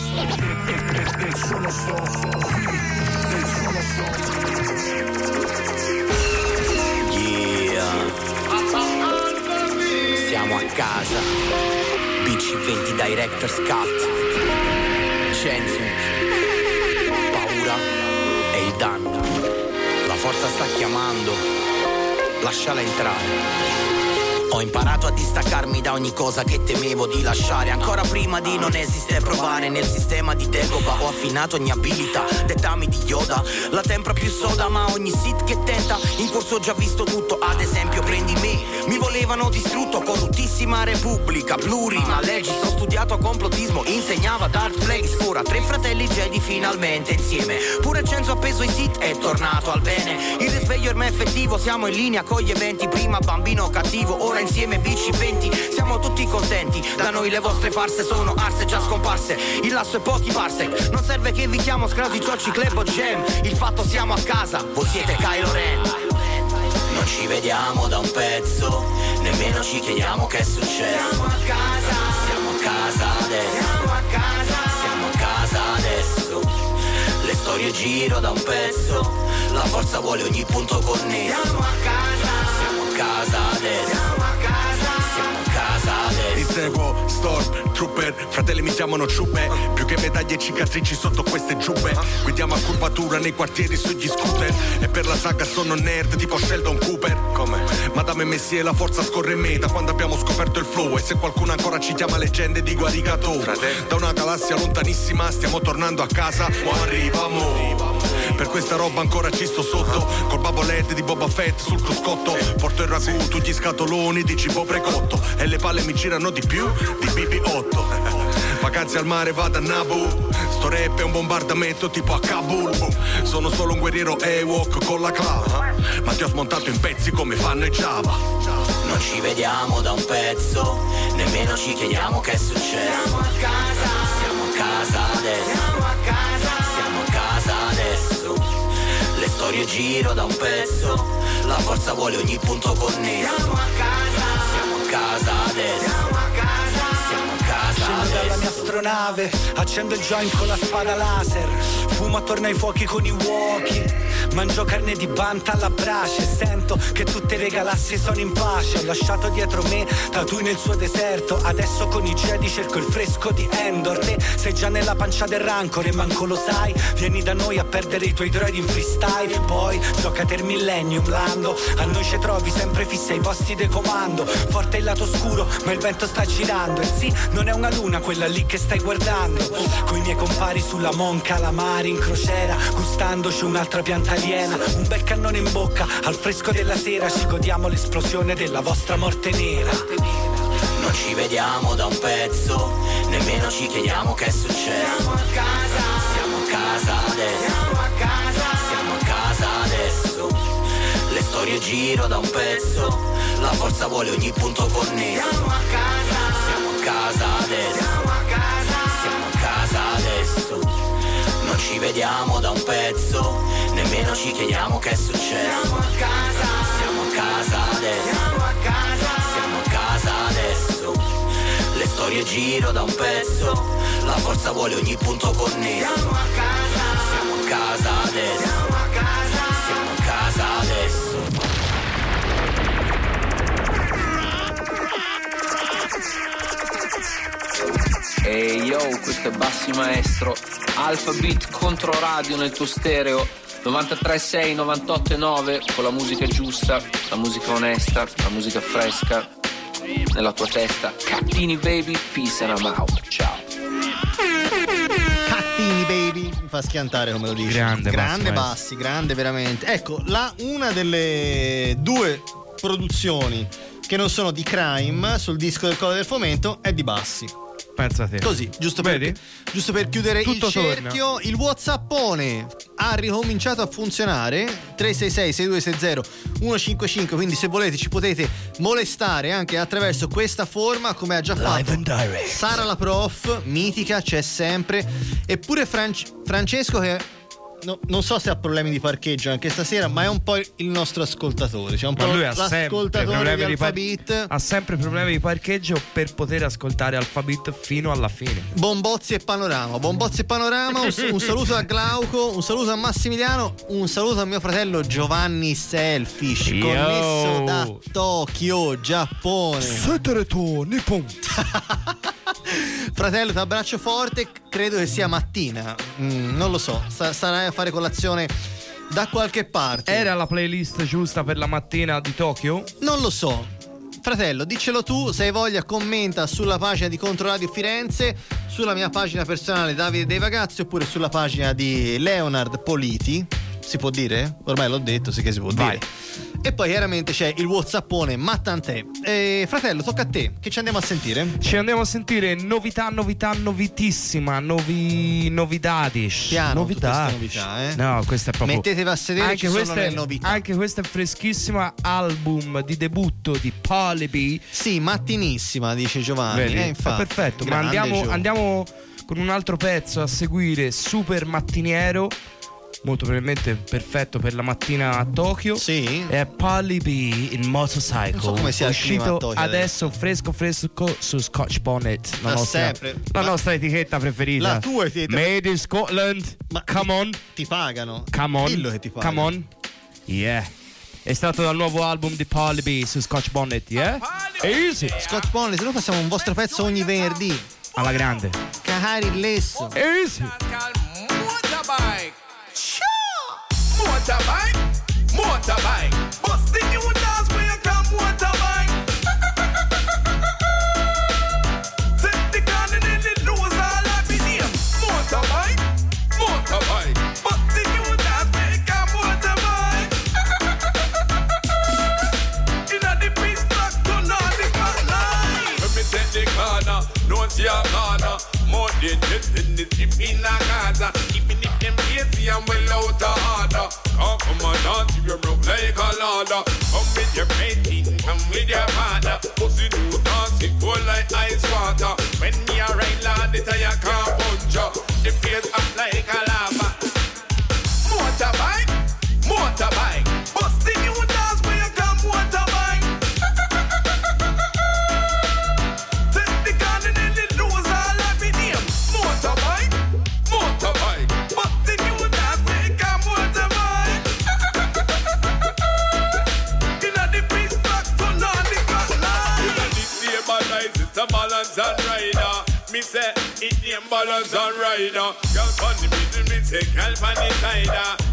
Speaker 12: Nessuno sto Nessuno
Speaker 22: Yeah. Siamo a casa. BC20 Director's Cut. Censu. Paura e il danno. La forza sta chiamando. Lasciala entrare. Ho imparato a distaccarmi da ogni cosa che temevo di lasciare. Ancora prima di non esiste provare Nel sistema di Degoba ho affinato ogni abilità Dettami di Yoda. La tempra più soda ma ogni sit che tenta. In corso ho già visto tutto. Ad esempio prendi me. Mi volevano distrutto. Corruttissima repubblica Plurima legis Ho studiato complottismo Insegnava Darth Plagueis. Ora tre fratelli Jedi finalmente insieme. Pure Cenzo appeso ai sit È tornato al bene. Il risveglio è effettivo Siamo in linea con gli eventi. Prima bambino cattivo Ora
Speaker 21: insieme BC20 Siamo tutti contenti. Da noi le vostre farse sono arse già scomparse. Il lasso è pochi parsec Non serve che vi chiamo scrausi, ciocci, club o jam. Il fatto siamo a casa. Voi siete Kylo Ren.
Speaker 22: Non ci vediamo da un pezzo, nemmeno ci chiediamo che è successo. Siamo a casa, siamo a casa adesso. Siamo a casa, siamo a casa adesso. Le storie giro da un pezzo, la forza vuole ogni punto connesso. Siamo a casa, siamo a casa adesso.
Speaker 23: Inseguo Storm, Trooper, fratelli mi chiamano ciuppe. Più che medaglie e cicatrici sotto queste giubbe Guidiamo a curvatura nei quartieri sugli scooter. E per la saga sono nerd tipo Sheldon Cooper. Come? Madame Messi e la forza scorre in me. Da quando abbiamo scoperto il flow E se qualcuno ancora ci chiama leggende di Guarigato Da una galassia lontanissima stiamo tornando a casa. Mo arrivamo. per questa roba ancora ci sto sotto. Col babo LED di Boba Fett sul cruscotto. Porto il ragù, tu gli scatoloni di cibo precotto. E le palle mi girano di più di BB8 Vacanze al mare vado a Nabu Sto rap è un bombardamento tipo a Kabul Sono solo un guerriero Ewok con la clava Ma ti ho smontato in pezzi come fanno i Java
Speaker 22: Non ci vediamo da un pezzo, nemmeno ci chiediamo che è successo. Siamo a casa, siamo a casa adesso. Siamo a casa, siamo a casa adesso. Le storie giro da un pezzo, la forza vuole ogni punto connesso. Siamo a casa, siamo a casa adesso. Siamo a casa,
Speaker 21: Scendo dalla mia astronave, accendo il joint con la spada laser. Fumo attorno ai fuochi con i walkie Mangio carne di banta alla brace. Sento che tutte le galassie sono in pace. Ho lasciato dietro me Tatui nel suo deserto. Adesso con i Jedi cerco il fresco di Endor. Te sei già nella pancia del rancor e manco lo sai. Vieni da noi a perdere i tuoi droidi in freestyle. Poi giocate il Millennium Lando. A noi ci trovi sempre fissa ai posti di comando. Forte il lato scuro ma il vento sta girando. E sì, non è una luna quella lì che stai guardando Coi miei compari sulla Mon Calamari in crociera Gustandoci un'altra pianta aliena Un bel cannone in bocca al fresco della sera Ci godiamo l'esplosione della vostra morte nera
Speaker 22: Non ci vediamo da un pezzo, nemmeno ci chiediamo che è successo. Siamo a casa, siamo a casa adesso. Siamo a casa, siamo a casa adesso. Le storie giro da un pezzo, la forza vuole ogni punto connesso. Siamo a casa, casa adesso. Siamo a casa, siamo a casa adesso. Non ci vediamo da un pezzo, nemmeno ci chiediamo che è successo. Siamo a casa, siamo a casa adesso. Siamo a casa, siamo a casa adesso. Le storie giro da un pezzo, la forza vuole ogni punto connesso. Siamo a casa, siamo a casa adesso. Siamo a casa, siamo a casa adesso.
Speaker 8: Ehi yo, questo è Bassi Maestro. Alfa Beat contro radio nel tuo stereo. 93.6, 98.9 con la musica giusta, la musica onesta, la musica fresca nella tua testa. Cattini baby, peace and I'm out. Ciao.
Speaker 5: Cattini baby mi fa schiantare come lo dici
Speaker 6: Grande,
Speaker 5: grande
Speaker 6: Bassi,
Speaker 5: bassi, grande veramente ecco la, una delle due produzioni che non sono di crime sul disco del Colle del Fomento è di bassi
Speaker 6: Pensa te.
Speaker 5: Così, giusto per, giusto per chiudere
Speaker 6: Tutto
Speaker 5: il cerchio, il Whatsappone ha ricominciato a funzionare 366-6260-155. Quindi, se volete, ci potete molestare anche attraverso questa forma, come ha già fatto. Sara la prof, mitica, c'è sempre. Eppure Franc- Francesco, che no- non so se ha problemi di parcheggio anche stasera, ma è un po' il nostro ascoltatore. Cioè un po'
Speaker 6: Ma lui ha sempre
Speaker 5: l'ascoltatore di
Speaker 6: problemi di par- ha sempre problemi di parcheggio per poter ascoltare Alphabet fino alla fine.
Speaker 5: Bombozzi e Panorama, Bombozzi e Panorama, un, un saluto a Glauco, un saluto a Massimiliano, un saluto a mio fratello Giovanni Selfish,
Speaker 6: Yo.
Speaker 5: connesso da Tokyo, Giappone.
Speaker 6: Nippon.
Speaker 5: Fratello, ti abbraccio forte, credo che sia mattina, Mm, non lo so, starai a fare colazione da qualche parte.
Speaker 6: Era la playlist giusta per la mattina di Tokyo?
Speaker 5: Non lo so. Fratello, diccelo tu, se hai voglia commenta sulla pagina di Controradio Firenze, sulla mia pagina personale Davide dei Ragazzi oppure sulla pagina di Leonard Politi. Si può dire? Ormai l'ho detto, sì che si può
Speaker 6: Vai.
Speaker 5: dire. E poi chiaramente c'è il Whatsappone, ma tant'è. Eh, fratello, tocca a te. Che ci andiamo a sentire?
Speaker 6: Ci andiamo a sentire novità, novità, novitissima, novi, novidadish.
Speaker 5: Piano,
Speaker 6: novità.
Speaker 5: novità, eh.
Speaker 6: No, questa è proprio.
Speaker 5: Mettetevi a sedere,
Speaker 6: anche questa, è,
Speaker 5: novità.
Speaker 6: anche questo è freschissima album di debutto di Polyby.
Speaker 5: Sì, mattinissima, dice Giovanni.
Speaker 6: Vedi?
Speaker 5: Eh, infatti.
Speaker 6: È perfetto. Ma
Speaker 5: Grande
Speaker 6: andiamo,
Speaker 5: Gio.
Speaker 6: andiamo con un altro pezzo a seguire, super mattiniero. Molto probabilmente perfetto per la mattina a Tokyo.
Speaker 5: Sì.
Speaker 6: È Polly B in Motorcycle.
Speaker 5: Non so come sia
Speaker 6: uscito
Speaker 5: Tokyo
Speaker 6: adesso fresco fresco su Scotch Bonnet. La, nostra,
Speaker 5: sempre.
Speaker 6: la
Speaker 5: Ma-
Speaker 6: nostra etichetta preferita.
Speaker 5: La tua etichetta.
Speaker 6: Made in Scotland. Come on.
Speaker 5: Ti pagano.
Speaker 6: Come on.
Speaker 5: Dillo che ti pagano.
Speaker 6: Come on. Yeah. È stato dal nuovo album di Polly B su Scotch Bonnet, yeah? Easy.
Speaker 5: Scotch Bonnet, se no facciamo un vostro pezzo ogni venerdì.
Speaker 6: Alla grande.
Speaker 5: Cahari Lesso.
Speaker 6: Easy.
Speaker 1: Motorbike. Motorbike. Motorbike. Busting you motorbike. Set the then lose all. Motorbike. Motorbike. You motorbike. The turn on the.
Speaker 16: Let me take the corner, no see a corner. More than just in a Gaza. If lazy and well out order. Come come on dance if you broke like a ladder. Come with your painting, come with your partner. Pussy do dance, it go like ice water. When me a ride lad, a ya can't punch. The face up like a rider. Girl on the middle, me say girl on the side.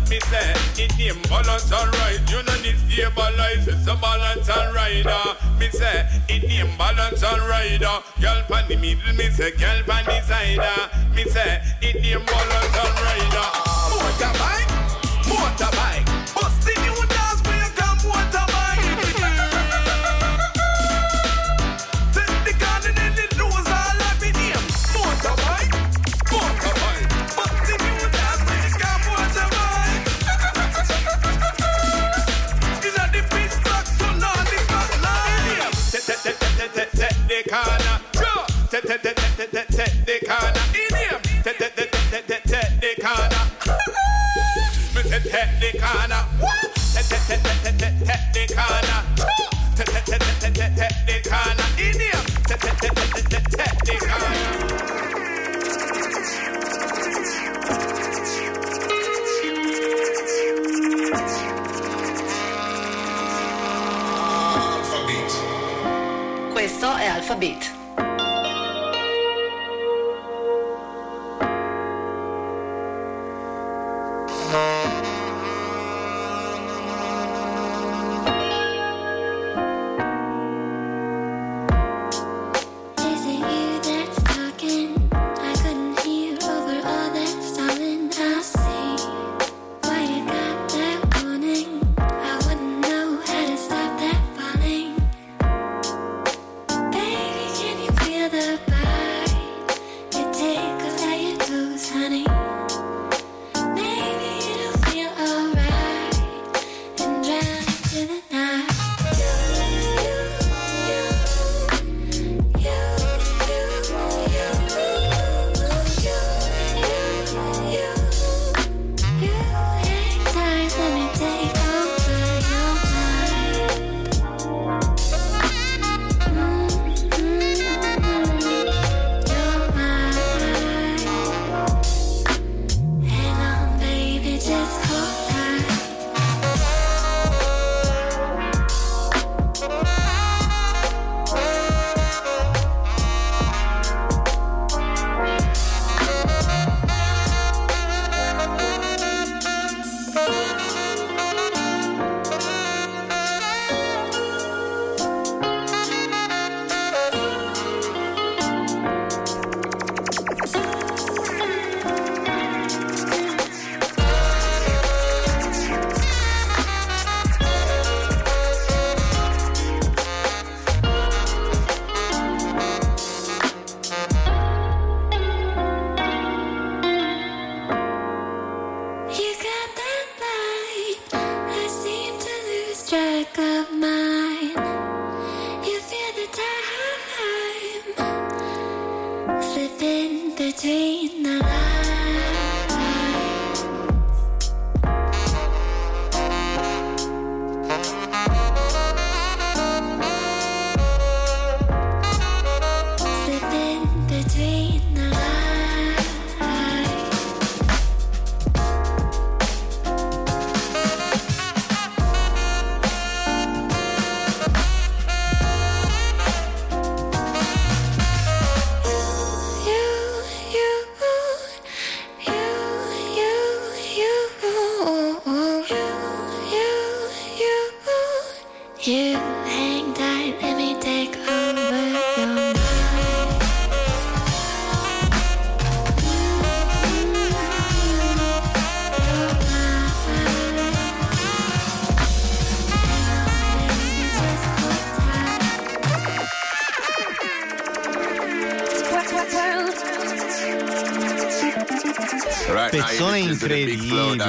Speaker 16: Me say it name balance and ride. You know the stabilize, it's a balance and rider. Me say it name balance and rider. Girl on the middle, me say girl on the side. Me say it name balance and rider.
Speaker 1: Motorbike, motorbike,
Speaker 24: te te te te te te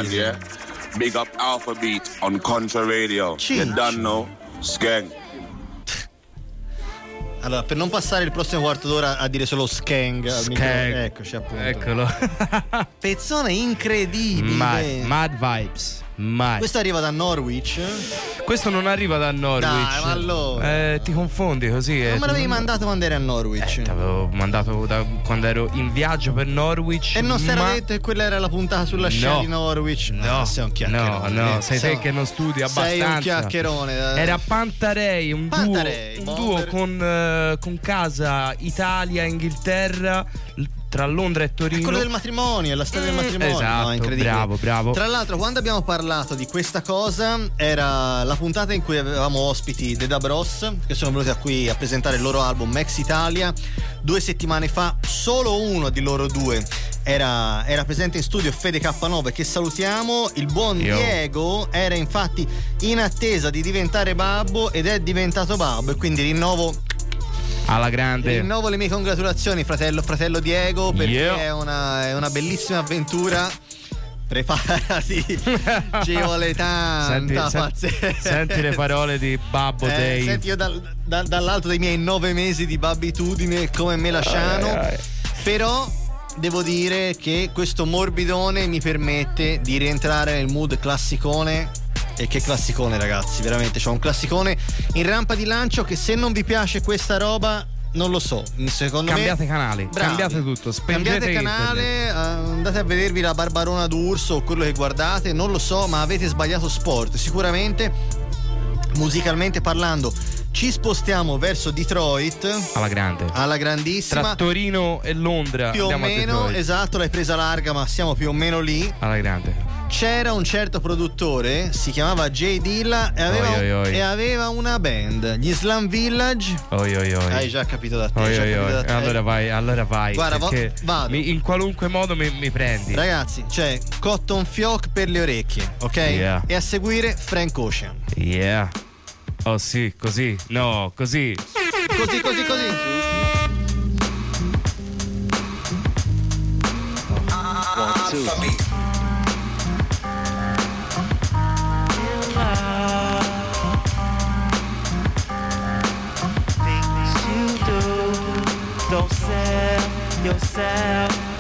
Speaker 5: incredibile.
Speaker 24: here. Big up Alpha Beat on Contra Radio. You done know. Skeng.
Speaker 5: Allora, per non passare il prossimo quarto d'ora a dire solo microfono,
Speaker 6: Skang.
Speaker 5: eccoci appunto.
Speaker 6: Eccolo.
Speaker 5: Pezzone incredibile.
Speaker 6: Mad, mad vibes. Mad.
Speaker 5: Questo arriva da Norwich.
Speaker 6: Questo non arriva da Norwich.
Speaker 5: Dai, ma allora.
Speaker 6: Eh, ti confondi così. eh.
Speaker 5: Non me l'avevi mandato quando eri a Norwich.
Speaker 6: Ti avevo mandato da quando ero in viaggio per Norwich.
Speaker 5: e non si era
Speaker 6: ma-
Speaker 5: detto che quella era la puntata sulla scena
Speaker 6: No.
Speaker 5: di Norwich?
Speaker 6: No,
Speaker 5: sei un
Speaker 6: no,
Speaker 5: chiacchierone.
Speaker 6: no, sei te
Speaker 5: Sei-
Speaker 6: che non studi abbastanza.
Speaker 5: Sei un chiacchierone. eh.
Speaker 6: Era Pantarei, un
Speaker 5: Pantarei,
Speaker 6: duo, un duo con, eh, con casa Italia-Inghilterra l- tra Londra e
Speaker 5: È
Speaker 6: Torino.
Speaker 5: quello del matrimonio, è la storia del matrimonio.
Speaker 6: esatto,
Speaker 5: No, incredibile.
Speaker 6: bravo, bravo.
Speaker 5: Tra l'altro, quando abbiamo parlato di questa cosa, era la puntata in cui avevamo ospiti The Dub Ross, che sono venuti qui a presentare il loro album Max Italia. Due settimane fa, solo uno di loro due era, era presente in studio Fede K9, che salutiamo. Il buon
Speaker 6: Yo.
Speaker 5: Diego era infatti in attesa di diventare babbo ed è diventato babbo, e quindi rinnovo
Speaker 6: Alla grande.
Speaker 5: Rinnovo le mie congratulazioni, fratello, fratello Diego, perché
Speaker 6: Yeah.
Speaker 5: è, una, è una bellissima avventura. Preparati, ci vuole
Speaker 6: Senti,
Speaker 5: tanta
Speaker 6: sen-
Speaker 5: pazienza.
Speaker 6: senti le parole di Babbo
Speaker 5: Eh,
Speaker 6: Dave.
Speaker 5: senti, io dal- dal- dall'alto dei miei nove mesi di babbitudine come me lasciano,
Speaker 6: ai, ai.
Speaker 5: però devo dire che questo morbidone mi permette di rientrare nel mood classicone. E che classicone, ragazzi, veramente. C'ho un classicone in rampa di lancio che se non vi piace questa roba, non lo so. Secondo
Speaker 6: Cambiate
Speaker 5: me.
Speaker 6: canale,
Speaker 5: Bravi.
Speaker 6: cambiate tutto,
Speaker 5: Cambiate canale, eh, andate a vedervi la Barbarona d'Urso o quello che guardate, non lo so, ma avete sbagliato sport. Sicuramente, musicalmente parlando, ci spostiamo verso Detroit,
Speaker 6: Alla grande.
Speaker 5: alla grandissima.
Speaker 6: Tra Torino e Londra
Speaker 5: più o meno, esatto, l'hai presa larga, ma siamo più o meno lì.
Speaker 6: Alla grande.
Speaker 5: C'era un certo produttore, si chiamava Jay Dilla e aveva,
Speaker 6: Oi, oi, oi.
Speaker 5: e aveva una band, gli Slam Village.
Speaker 6: Oi, oi, oi.
Speaker 5: Hai già capito da te.
Speaker 6: Oi, oi,
Speaker 5: capito
Speaker 6: oi.
Speaker 5: da te.
Speaker 6: Allora vai, allora vai.
Speaker 5: Guarda, va-
Speaker 6: mi- in qualunque modo mi, mi prendi.
Speaker 5: Ragazzi, c'è Cotton Fioc per le orecchie, ok?
Speaker 6: Yeah.
Speaker 5: E a seguire Frank Ocean.
Speaker 6: Yeah. Oh sì, così. No, così.
Speaker 5: Così, così, così.
Speaker 25: Things yourself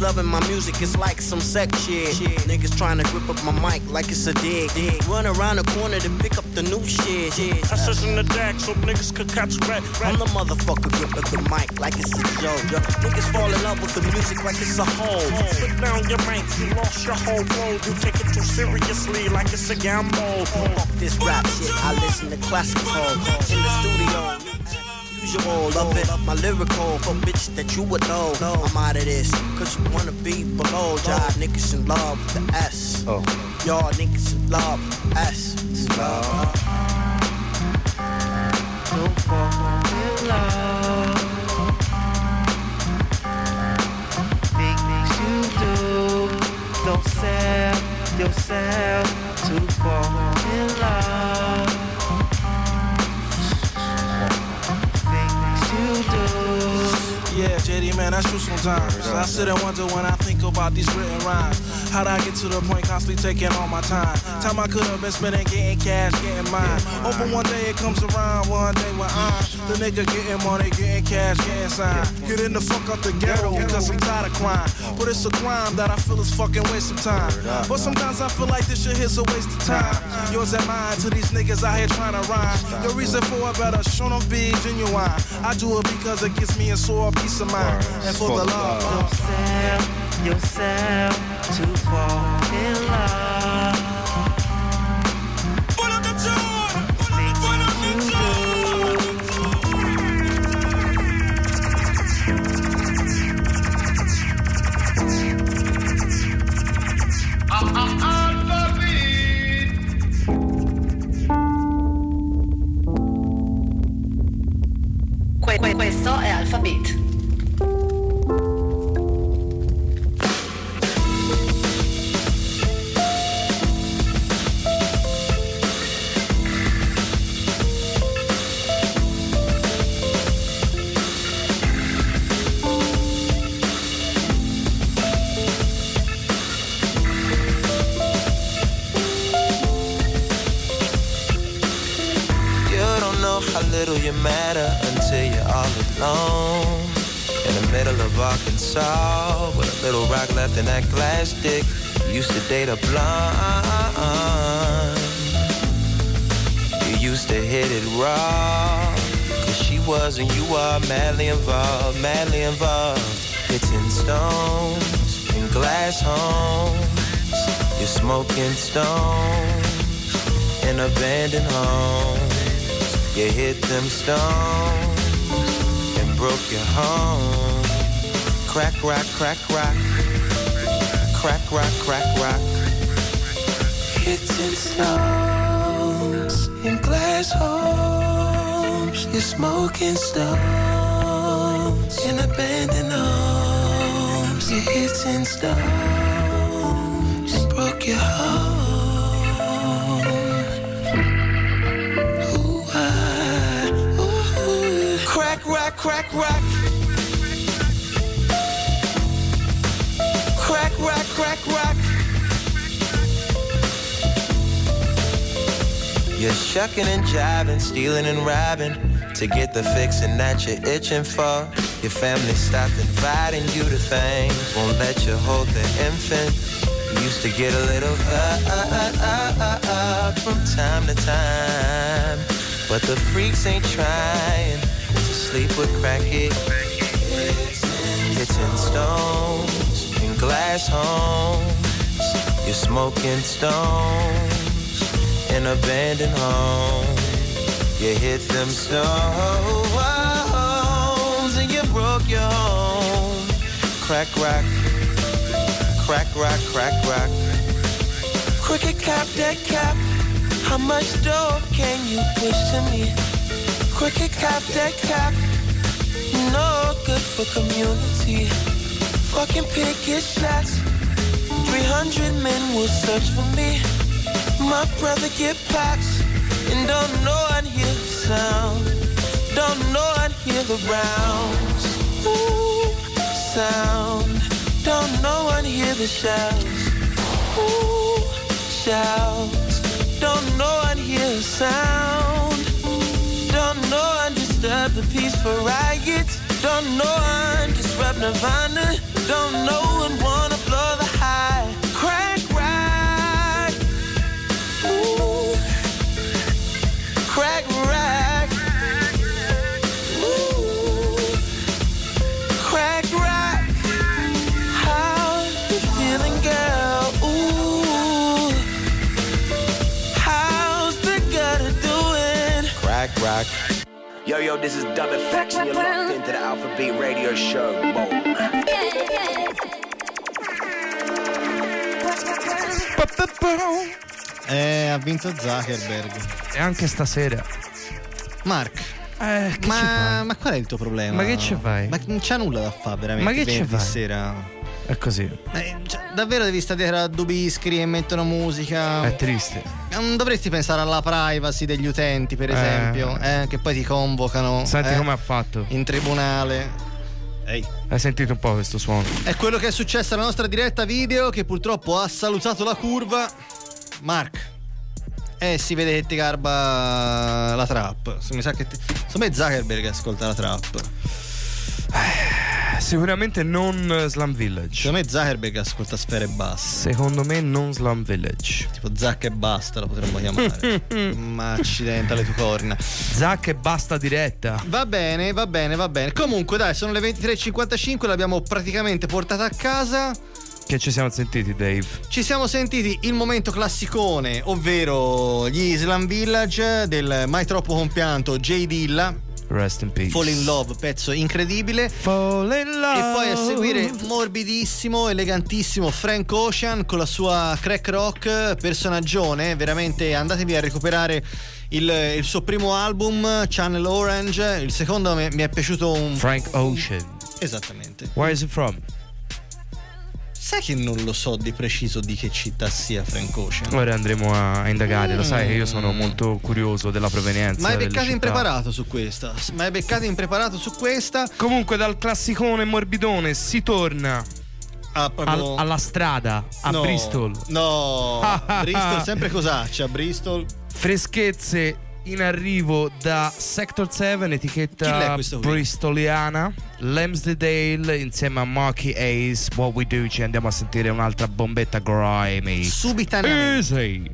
Speaker 26: Loving my music, it's like some sex shit. Niggas trying to grip up my mic like it's a dig. Run around the corner to pick up the new shit.
Speaker 27: I says in the deck so niggas could catch rat.
Speaker 26: I'm the motherfucker grip up the mic like it's a joke. Yo, Niggas fall in love with the music like it's a hole.
Speaker 27: Put down your mic, you lost your whole world. You take it too seriously like it's a gamble.
Speaker 26: Fuck this rap shit, I listen to classical in the studio. Usual, love it, my lyrical for bitch that you would know. I'm out of this, cause you wanna be below. Jive niggas in love with the S. Y'all niggas in love with the S. Oh. It's love.
Speaker 25: Don't fall in love. Things you do, don't sell yourself too far
Speaker 4: man, that's true sometimes. I sit and wonder when I think about these written rhymes. How'd I get to the point constantly taking all my time? Time I could have been spending getting cash, getting mine. Hoping one day it comes around, one day when I'm the nigga getting money, getting cash, getting signed. Getting the fuck out the ghetto because I'm tired of crime. But it's a crime that I feel is fucking waste of time. But sometimes I feel like this shit here's a waste of time. Yours and mine to these niggas out here trying to rhyme. Your reason for it better show them be genuine. I do it because it gives me a sore peace of mind. And for the love.
Speaker 25: Don't sell yourself too far in love.
Speaker 20: Questo
Speaker 28: and you are madly involved, madly involved. Hitting stones in glass homes. You're smoking stones in abandoned homes. You hit them stones and broke your home. Crack, rock, crack, rock. Crack, rock, crack, rock. Hitting stones in glass homes. You're smoking stones in abandoned homes. You're hitting stones and broke your home. Ooh, ah, ooh. Crack, rock, crack, rock. Crack, rock, crack, rock. You're shucking and jiving, stealing and robbing to get the fixing that you're itching for. Your family stopped inviting you to things, won't let you hold the infant. You used to get a little uh, uh, uh, uh, from time to time, but the freaks ain't trying to sleep with crackhead. Hitting stones in glass homes. You're smoking stones in abandoned homes. You hit them stones and you broke your home. Crack rock, crack rock, crack rock. Cricket cap, dead cap. How much dope can you push to me? Cricket cap, dead cap. No good for community. Fucking picket shots. 300 men will search for me. My brother get packs and don't know I'd hear the sound. Don't know I'd hear the rounds. Ooh, sound. Don't know I'd hear the shouts. Ooh, shouts. Don't know I'd hear the sound. Don't know I'd disturb the peaceful riots. Don't know I'd disrupt Nirvana. Don't know I'd wanna blow the high. Crack rock. Ooh. Crack rock.
Speaker 29: Yo, yo, this is Dub Effects, and you're locked into the Alpha Beat Radio Show. Boom.
Speaker 5: Eh, ha vinto Zuckerberg.
Speaker 6: E anche stasera.
Speaker 5: Mark.
Speaker 6: Eh, che
Speaker 5: ma,
Speaker 6: ci fai?
Speaker 5: ma qual è il tuo problema?
Speaker 6: Ma che ci fai?
Speaker 5: Ma non c'è nulla da fare veramente.
Speaker 6: Ma che ci fai?
Speaker 5: sera.
Speaker 6: È così.
Speaker 5: Eh, davvero devi stare dietro a Dubiscri e mettono musica.
Speaker 6: È triste.
Speaker 5: Non dovresti pensare alla privacy degli utenti, per
Speaker 6: Eh.
Speaker 5: esempio, eh, che poi ti convocano.
Speaker 6: Senti
Speaker 5: eh,
Speaker 6: come ha fatto.
Speaker 5: In tribunale. Ehi.
Speaker 6: Hai sentito un po' questo suono?
Speaker 5: È quello che è successo alla nostra diretta video che purtroppo ha salutato la curva. Mark. Eh, si vede che ti garba la trap. Mi sa che ti... Me Zuckerberg ascolta la trap.
Speaker 6: Sicuramente non Slum Village.
Speaker 5: Secondo me Zuckerberg ascolta sfere basse.
Speaker 6: Secondo me non Slum Village.
Speaker 5: Tipo Zac e basta lo potremmo chiamare. Ma accidenta le tue corna.
Speaker 6: Zac e basta diretta.
Speaker 5: Va bene, va bene, va bene. Comunque, dai, sono le 23.55, l'abbiamo praticamente portata a casa.
Speaker 6: Che ci siamo sentiti, Dave?
Speaker 5: Ci siamo sentiti il momento classicone, ovvero gli Islam Village del mai troppo compianto J. Dilla.
Speaker 6: Rest in peace.
Speaker 5: Fall in Love, pezzo incredibile.
Speaker 6: Fall in love.
Speaker 5: E poi a seguire morbidissimo, elegantissimo Frank Ocean con la sua crack rock personaggione. Veramente andatevi a recuperare il, il suo primo album, Channel Orange. Il secondo mi, mi è piaciuto un.
Speaker 6: Frank Ocean.
Speaker 5: Esattamente.
Speaker 6: Where is it from?
Speaker 5: Sai che non lo so di preciso di che città sia Frank Ocean.
Speaker 6: Ora andremo a, a indagare, lo sai che io sono molto curioso della provenienza.
Speaker 5: Ma hai beccato impreparato su questa. Ma hai beccato impreparato su questa.
Speaker 6: Comunque dal classicone morbidone si torna
Speaker 5: Ah, proprio-
Speaker 6: al- alla strada a
Speaker 5: No,
Speaker 6: Bristol.
Speaker 5: No, Bristol sempre cosaccia, Bristol.
Speaker 6: Freschezze in arrivo da Sector 7,
Speaker 5: Chi l'è
Speaker 6: etichetta bristoliana. Lamsdale insieme a Marky Ace. What We Do. Ci andiamo a sentire un'altra bombetta grimy.
Speaker 5: Subitaneamente.
Speaker 6: Easy.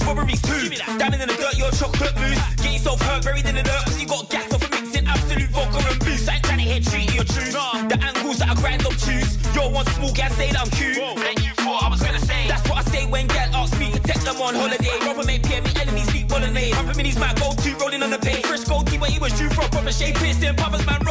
Speaker 30: Home robberies too. Down in the dirt, your chocolate mousse. Get yourself hurt, buried in the dirt, cause you got gas off of mixing absolute vodka and booze. I ain't trying to hear treating your truth. The angles that I grind up choose. You're one small gal, say that I'm cute. Then you thought I was gonna say. That's what I say when gal asks me to take them on holiday. Rather make PM, me enemies speak bolognese. Pumping minis, my go to rolling on the pay. Fresh gold key, but he was due for a proper shave. Piercing poppers, man,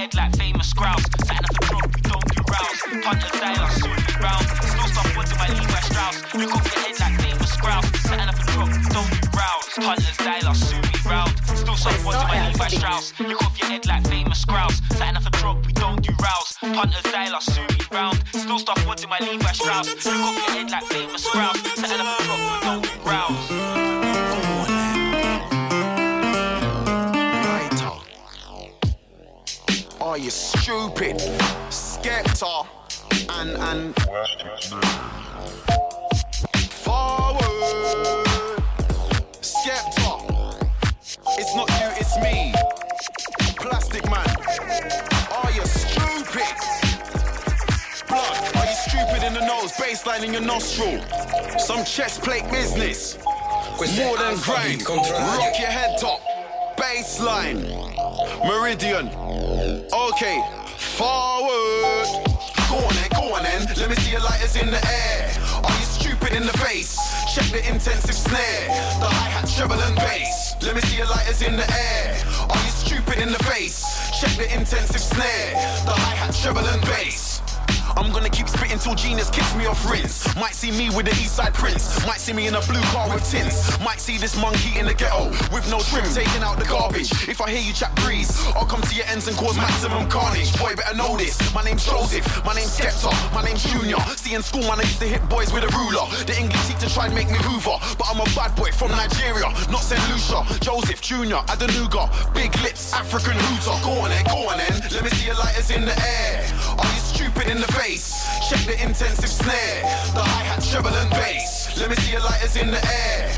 Speaker 31: head like famous grouse. Sign up the truth, we don't get roused. Still stuff my Levi Strauss. Look off your head like famous grouse. Sign up the truth, don't get roused. Punters die soon be round. Still stuff under my Levi Strauss. Look off your head like famous grouse. Sign up the truth, we don't do rouse. Punters die soon be round. Still stuff under my Levi Strauss. Look off your head like famous grouse.
Speaker 3: Stupid? Skepta and and forward. Skepta. It's not you, it's me. Plastic man. Are you stupid? Blood. Are you stupid in the nose? Baseline in your nostril. Some chest plate business. More than grind. Rock your head top. Baseline. Meridian. Okay. Forward. Go on then, go on then. Let me see your lighters in the air. Are you stupid in the face? Check the intensive snare. The hi-hat, treble and bass. Let me see your lighters in the air. Are you stupid in the face? Check the intensive snare. The hi-hat, treble and bass. Genius kicks me off rinse. Might see me with the East Side Prince. Might see me in a blue car with tints. Might see this monkey in the ghetto with no trim, taking out the garbage. If I hear you chat breeze, I'll come to your ends and cause maximum carnage. Boy, better know this. My name's Joseph. My name's Skepta. My name's Junior. See in school, man, I used to hit boys with a ruler. The English teacher tried to make me Hoover, but I'm a bad boy from Nigeria, not St. Lucia. Joseph Junior, Adenuga, big lips, African hooter. Go on then, go on then. Let me see your lighters in the air. Are you stupid in the face? Check the intensive snare, the hi hat, treble and bass. Let me see your lighters in the air.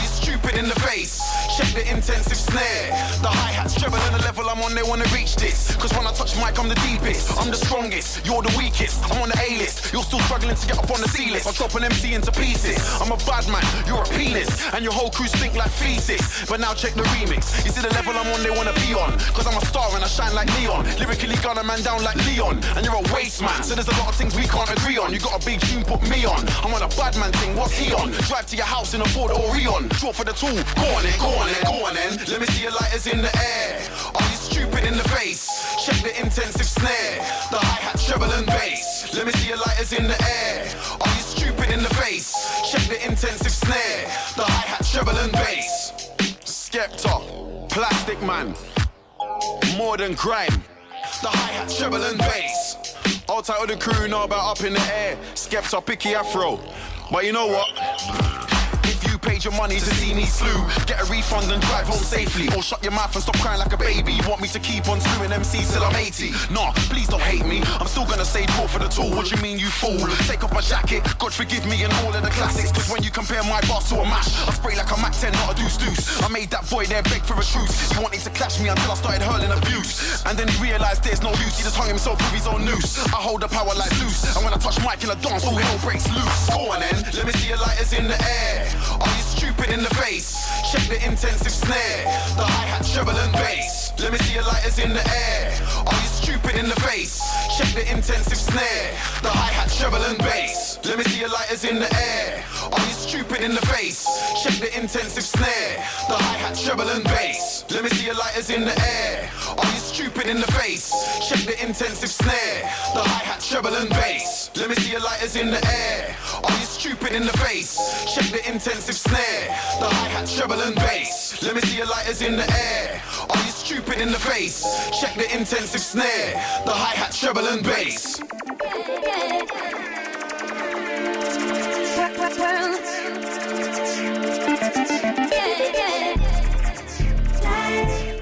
Speaker 3: You stupid in the face? Check the intensive snare, the hi hats, treble and the level I'm on. They wanna reach this, cause when I touch mic, I'm the deepest. I'm the strongest, you're the weakest. I'm on the A list, you're still struggling to get up on the C list. I'll drop an MC into pieces. I'm a bad man, you're a penis, and your whole crew stink like feces. But now check the remix. You see the level I'm on, they wanna be on. Cause I'm a star and I shine like neon. Lyrically gun a man down like Leon. And you're a waste man, so there's a lot of things we can't agree on. You got a big tune, put me on. I'm on a bad man thing, what's he on? Drive to your house in a Ford Orion. Draw for the tool, go on then. Let me see your lighters in the air. Are you stupid in the face? Check the intensive snare, the hi hat, treble and bass. Let me see your lighters in the air. Are you stupid in the face? Check the intensive snare, the hi hat, treble and bass. Skepta, Plastic Man, more than grime. The hi hat, treble and bass. All title the crew know about up in the air. Skepta, picky afro. But you know what? You paid your money to see me slew, get a refund and drive home safely. Or shut your mouth and stop crying like a baby. You want me to keep on slewing MCs till I'm 80? Nah, please don't hate me. I'm still gonna say draw for the tool. What you mean, you fool? Take off my jacket, God forgive me and all of the classics. Cause when you compare my boss to a mash, I spray like a Mac 10, not a deuce deuce. I made that boy there beg for a truce. He wanted to clash me until I started hurling abuse. And then he realized there's no use. He just hung himself with his own noose. I hold the power like Zeus. And when I touch mic in a dance, all hell breaks loose. Go on then, let me see your lighters in the air. You stupid in the face? Check the intensive snare, the hi hat, treble and bass. Let me see your lighters in the air. Are you stupid in the face? Check the intensive snare, the hi hat, treble and bass. Let me see your lighters in the air. Are you stupid in the face? Check the intensive snare, the hi hat, treble and bass. Let me see your lighters in the air. Are you stupid in the face? Check the intensive snare, the hi hat, treble and bass. Let me see your lighters in the air. Stupid in the face? Check the intensive snare, the hi hat, treble and bass. Let me see your lighters in the air. Are you stupid in the face? Check the intensive snare, the hi hat, treble and bass.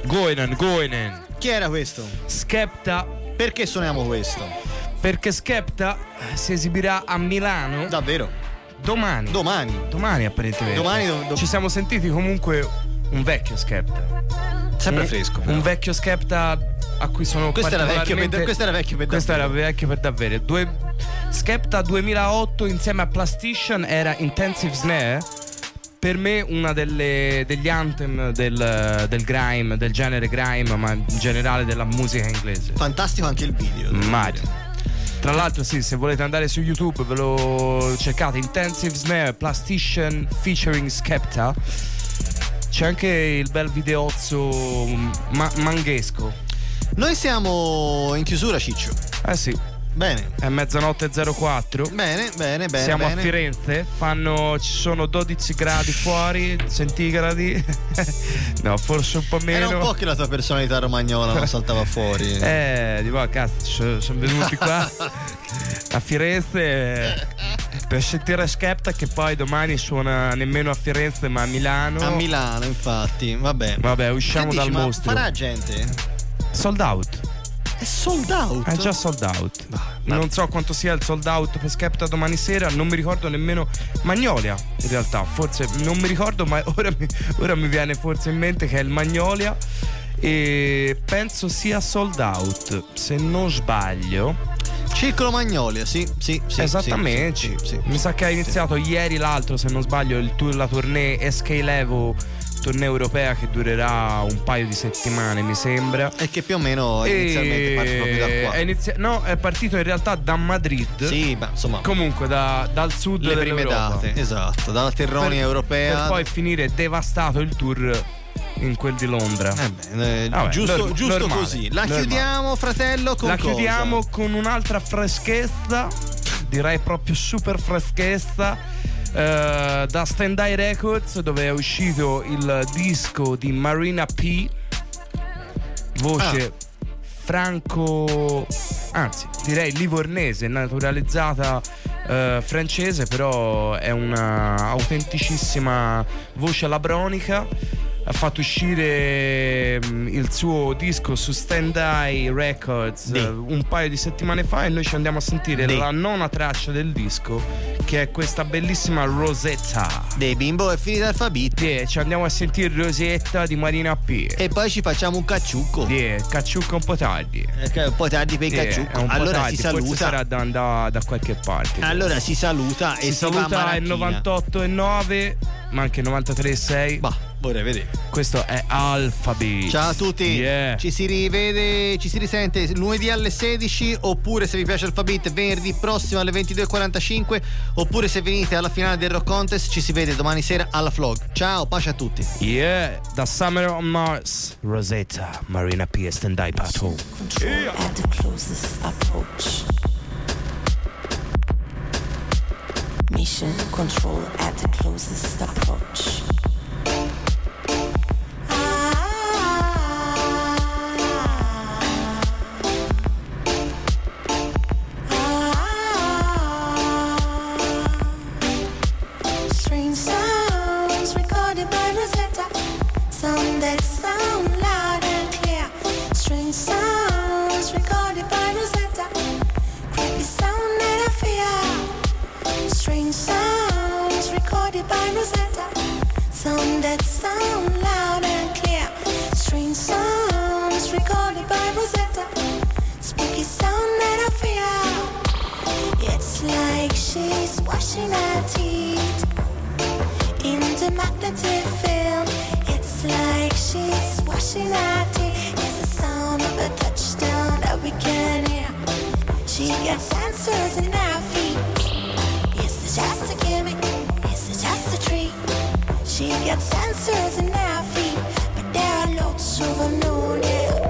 Speaker 6: Goenen, Goenen.
Speaker 5: Chi era questo?
Speaker 6: Skepta.
Speaker 5: Perché suoniamo questo?
Speaker 6: Perché Skepta si esibirà a Milano.
Speaker 5: Davvero?
Speaker 6: Domani.
Speaker 5: Domani.
Speaker 6: Domani apparentemente.
Speaker 5: Domani do- do-
Speaker 6: Ci siamo sentiti comunque un vecchio Skepta.
Speaker 5: Sempre
Speaker 6: Un-
Speaker 5: fresco, però.
Speaker 6: Un vecchio Skepta a cui sono
Speaker 5: Questo era vecchio per-
Speaker 6: particolarmente-
Speaker 5: questo era vecchio per
Speaker 6: Questo
Speaker 5: davvero.
Speaker 6: era vecchio per davvero. Due... Skepta 2008 insieme a Plastation era Intensive Snare. Per me una delle, degli anthem del, del grime, del genere grime, ma in generale della musica inglese.
Speaker 5: Fantastico anche il video.
Speaker 6: Mario. Tra l'altro, sì, se volete andare su YouTube, ve lo cercate Intensive Snare Plastation featuring Skepta. C'è anche il bel videozzo ma- manghesco.
Speaker 5: Noi siamo in chiusura, Ciccio.
Speaker 6: Eh sì.
Speaker 5: Bene.
Speaker 6: È mezzanotte 04.
Speaker 5: Bene, bene, bene.
Speaker 6: Siamo
Speaker 5: bene.
Speaker 6: a Firenze, fanno, ci sono 12 gradi fuori, centigradi. no, forse un po' meno.
Speaker 5: Era un po' che la tua personalità romagnola non saltava fuori.
Speaker 6: Eh, di cazzo, sono venuti qua a Firenze eh, per sentire Skepta che poi domani suona nemmeno a Firenze ma a Milano.
Speaker 5: A Milano, infatti. Vabbè.
Speaker 6: Vabbè, usciamo
Speaker 5: Che dici,
Speaker 6: dal
Speaker 5: ma
Speaker 6: mostro.
Speaker 5: Farà gente?
Speaker 6: Sold out.
Speaker 5: È sold out?
Speaker 6: È già sold out. Non so quanto sia il sold out per Skepta domani sera, non mi ricordo nemmeno Magnolia in realtà, forse non mi ricordo ma ora mi, ora mi viene forse in mente che è il Magnolia e penso sia sold out, se non sbaglio.
Speaker 5: Circolo Magnolia, sì, sì, sì.
Speaker 6: Esattamente.
Speaker 5: sì, sì, sì.
Speaker 6: Mi sa che ha iniziato ieri l'altro, se non sbaglio, il tour, la tournée SK Levo, tournée europea che durerà un paio di settimane, mi sembra.
Speaker 5: E che più o meno inizialmente parte proprio da qua.
Speaker 6: È inizia- no, è partito in realtà da Madrid.
Speaker 5: Sì, ma insomma.
Speaker 6: Comunque da- dal sud
Speaker 5: Le prime date, esatto, dalla Terronia
Speaker 6: Per-
Speaker 5: europea.
Speaker 6: Per poi finire devastato il tour in quel di Londra.
Speaker 5: Eh, giusto
Speaker 6: norm-
Speaker 5: giusto
Speaker 6: normale,
Speaker 5: così. La
Speaker 6: normale.
Speaker 5: chiudiamo, fratello, con
Speaker 6: La
Speaker 5: cosa?
Speaker 6: chiudiamo con un'altra freschezza direi proprio super freschezza. Eh, da Stand Eye Records dove è uscito il disco di Marina P. Voce franco anzi direi livornese naturalizzata eh, francese però è una autenticissima voce labronica ha fatto uscire mm, il suo disco su Stand Eye Records eh, un paio di settimane fa e noi ci andiamo a sentire
Speaker 5: Sì.
Speaker 6: la nona traccia del disco che è questa bellissima Rosetta.
Speaker 5: Dei bimbo è finita l'alfabeto
Speaker 6: sì, ci andiamo a sentire Rosetta di Marina P.
Speaker 5: E poi ci facciamo un cacciucco
Speaker 6: sì, cacciucco un po' tardi.
Speaker 5: Perché è un po' tardi per il
Speaker 6: Sì,
Speaker 5: cacciucco
Speaker 6: è un po'
Speaker 5: allora
Speaker 6: tardi,
Speaker 5: si saluta.
Speaker 6: sarà da andare da qualche parte
Speaker 5: allora si saluta e
Speaker 6: si saluta il
Speaker 5: Maracchina.
Speaker 6: 98 e 9 ma anche il 93 e 6
Speaker 5: bah vorrei vedere
Speaker 6: questo è Alphabet
Speaker 5: Ciao a tutti,
Speaker 6: Yeah.
Speaker 5: ci si rivede, ci si risente lunedì alle 16 oppure se vi piace Alphabet venerdì prossimo alle 22.45 oppure se venite alla finale del Rock Contest ci si vede domani sera alla vlog. Ciao, pace a tutti.
Speaker 6: Yeah, da Summer on Mars Rosetta Marina P e Stand Eye Patrol
Speaker 32: at the closest approach. Mission control at the closest approach.
Speaker 24: Strange sounds recorded by Rosetta. Sound that sound loud and clear. Strange sounds recorded by Rosetta. Spooky sound that I fear. It's like she's washing her teeth in the magnetic field. It's like she's washing her teeth. It's the sound of a touchdown that we can hear. She gets answers in her feet. She got answers in feet, but there are lots of unknown. Yeah.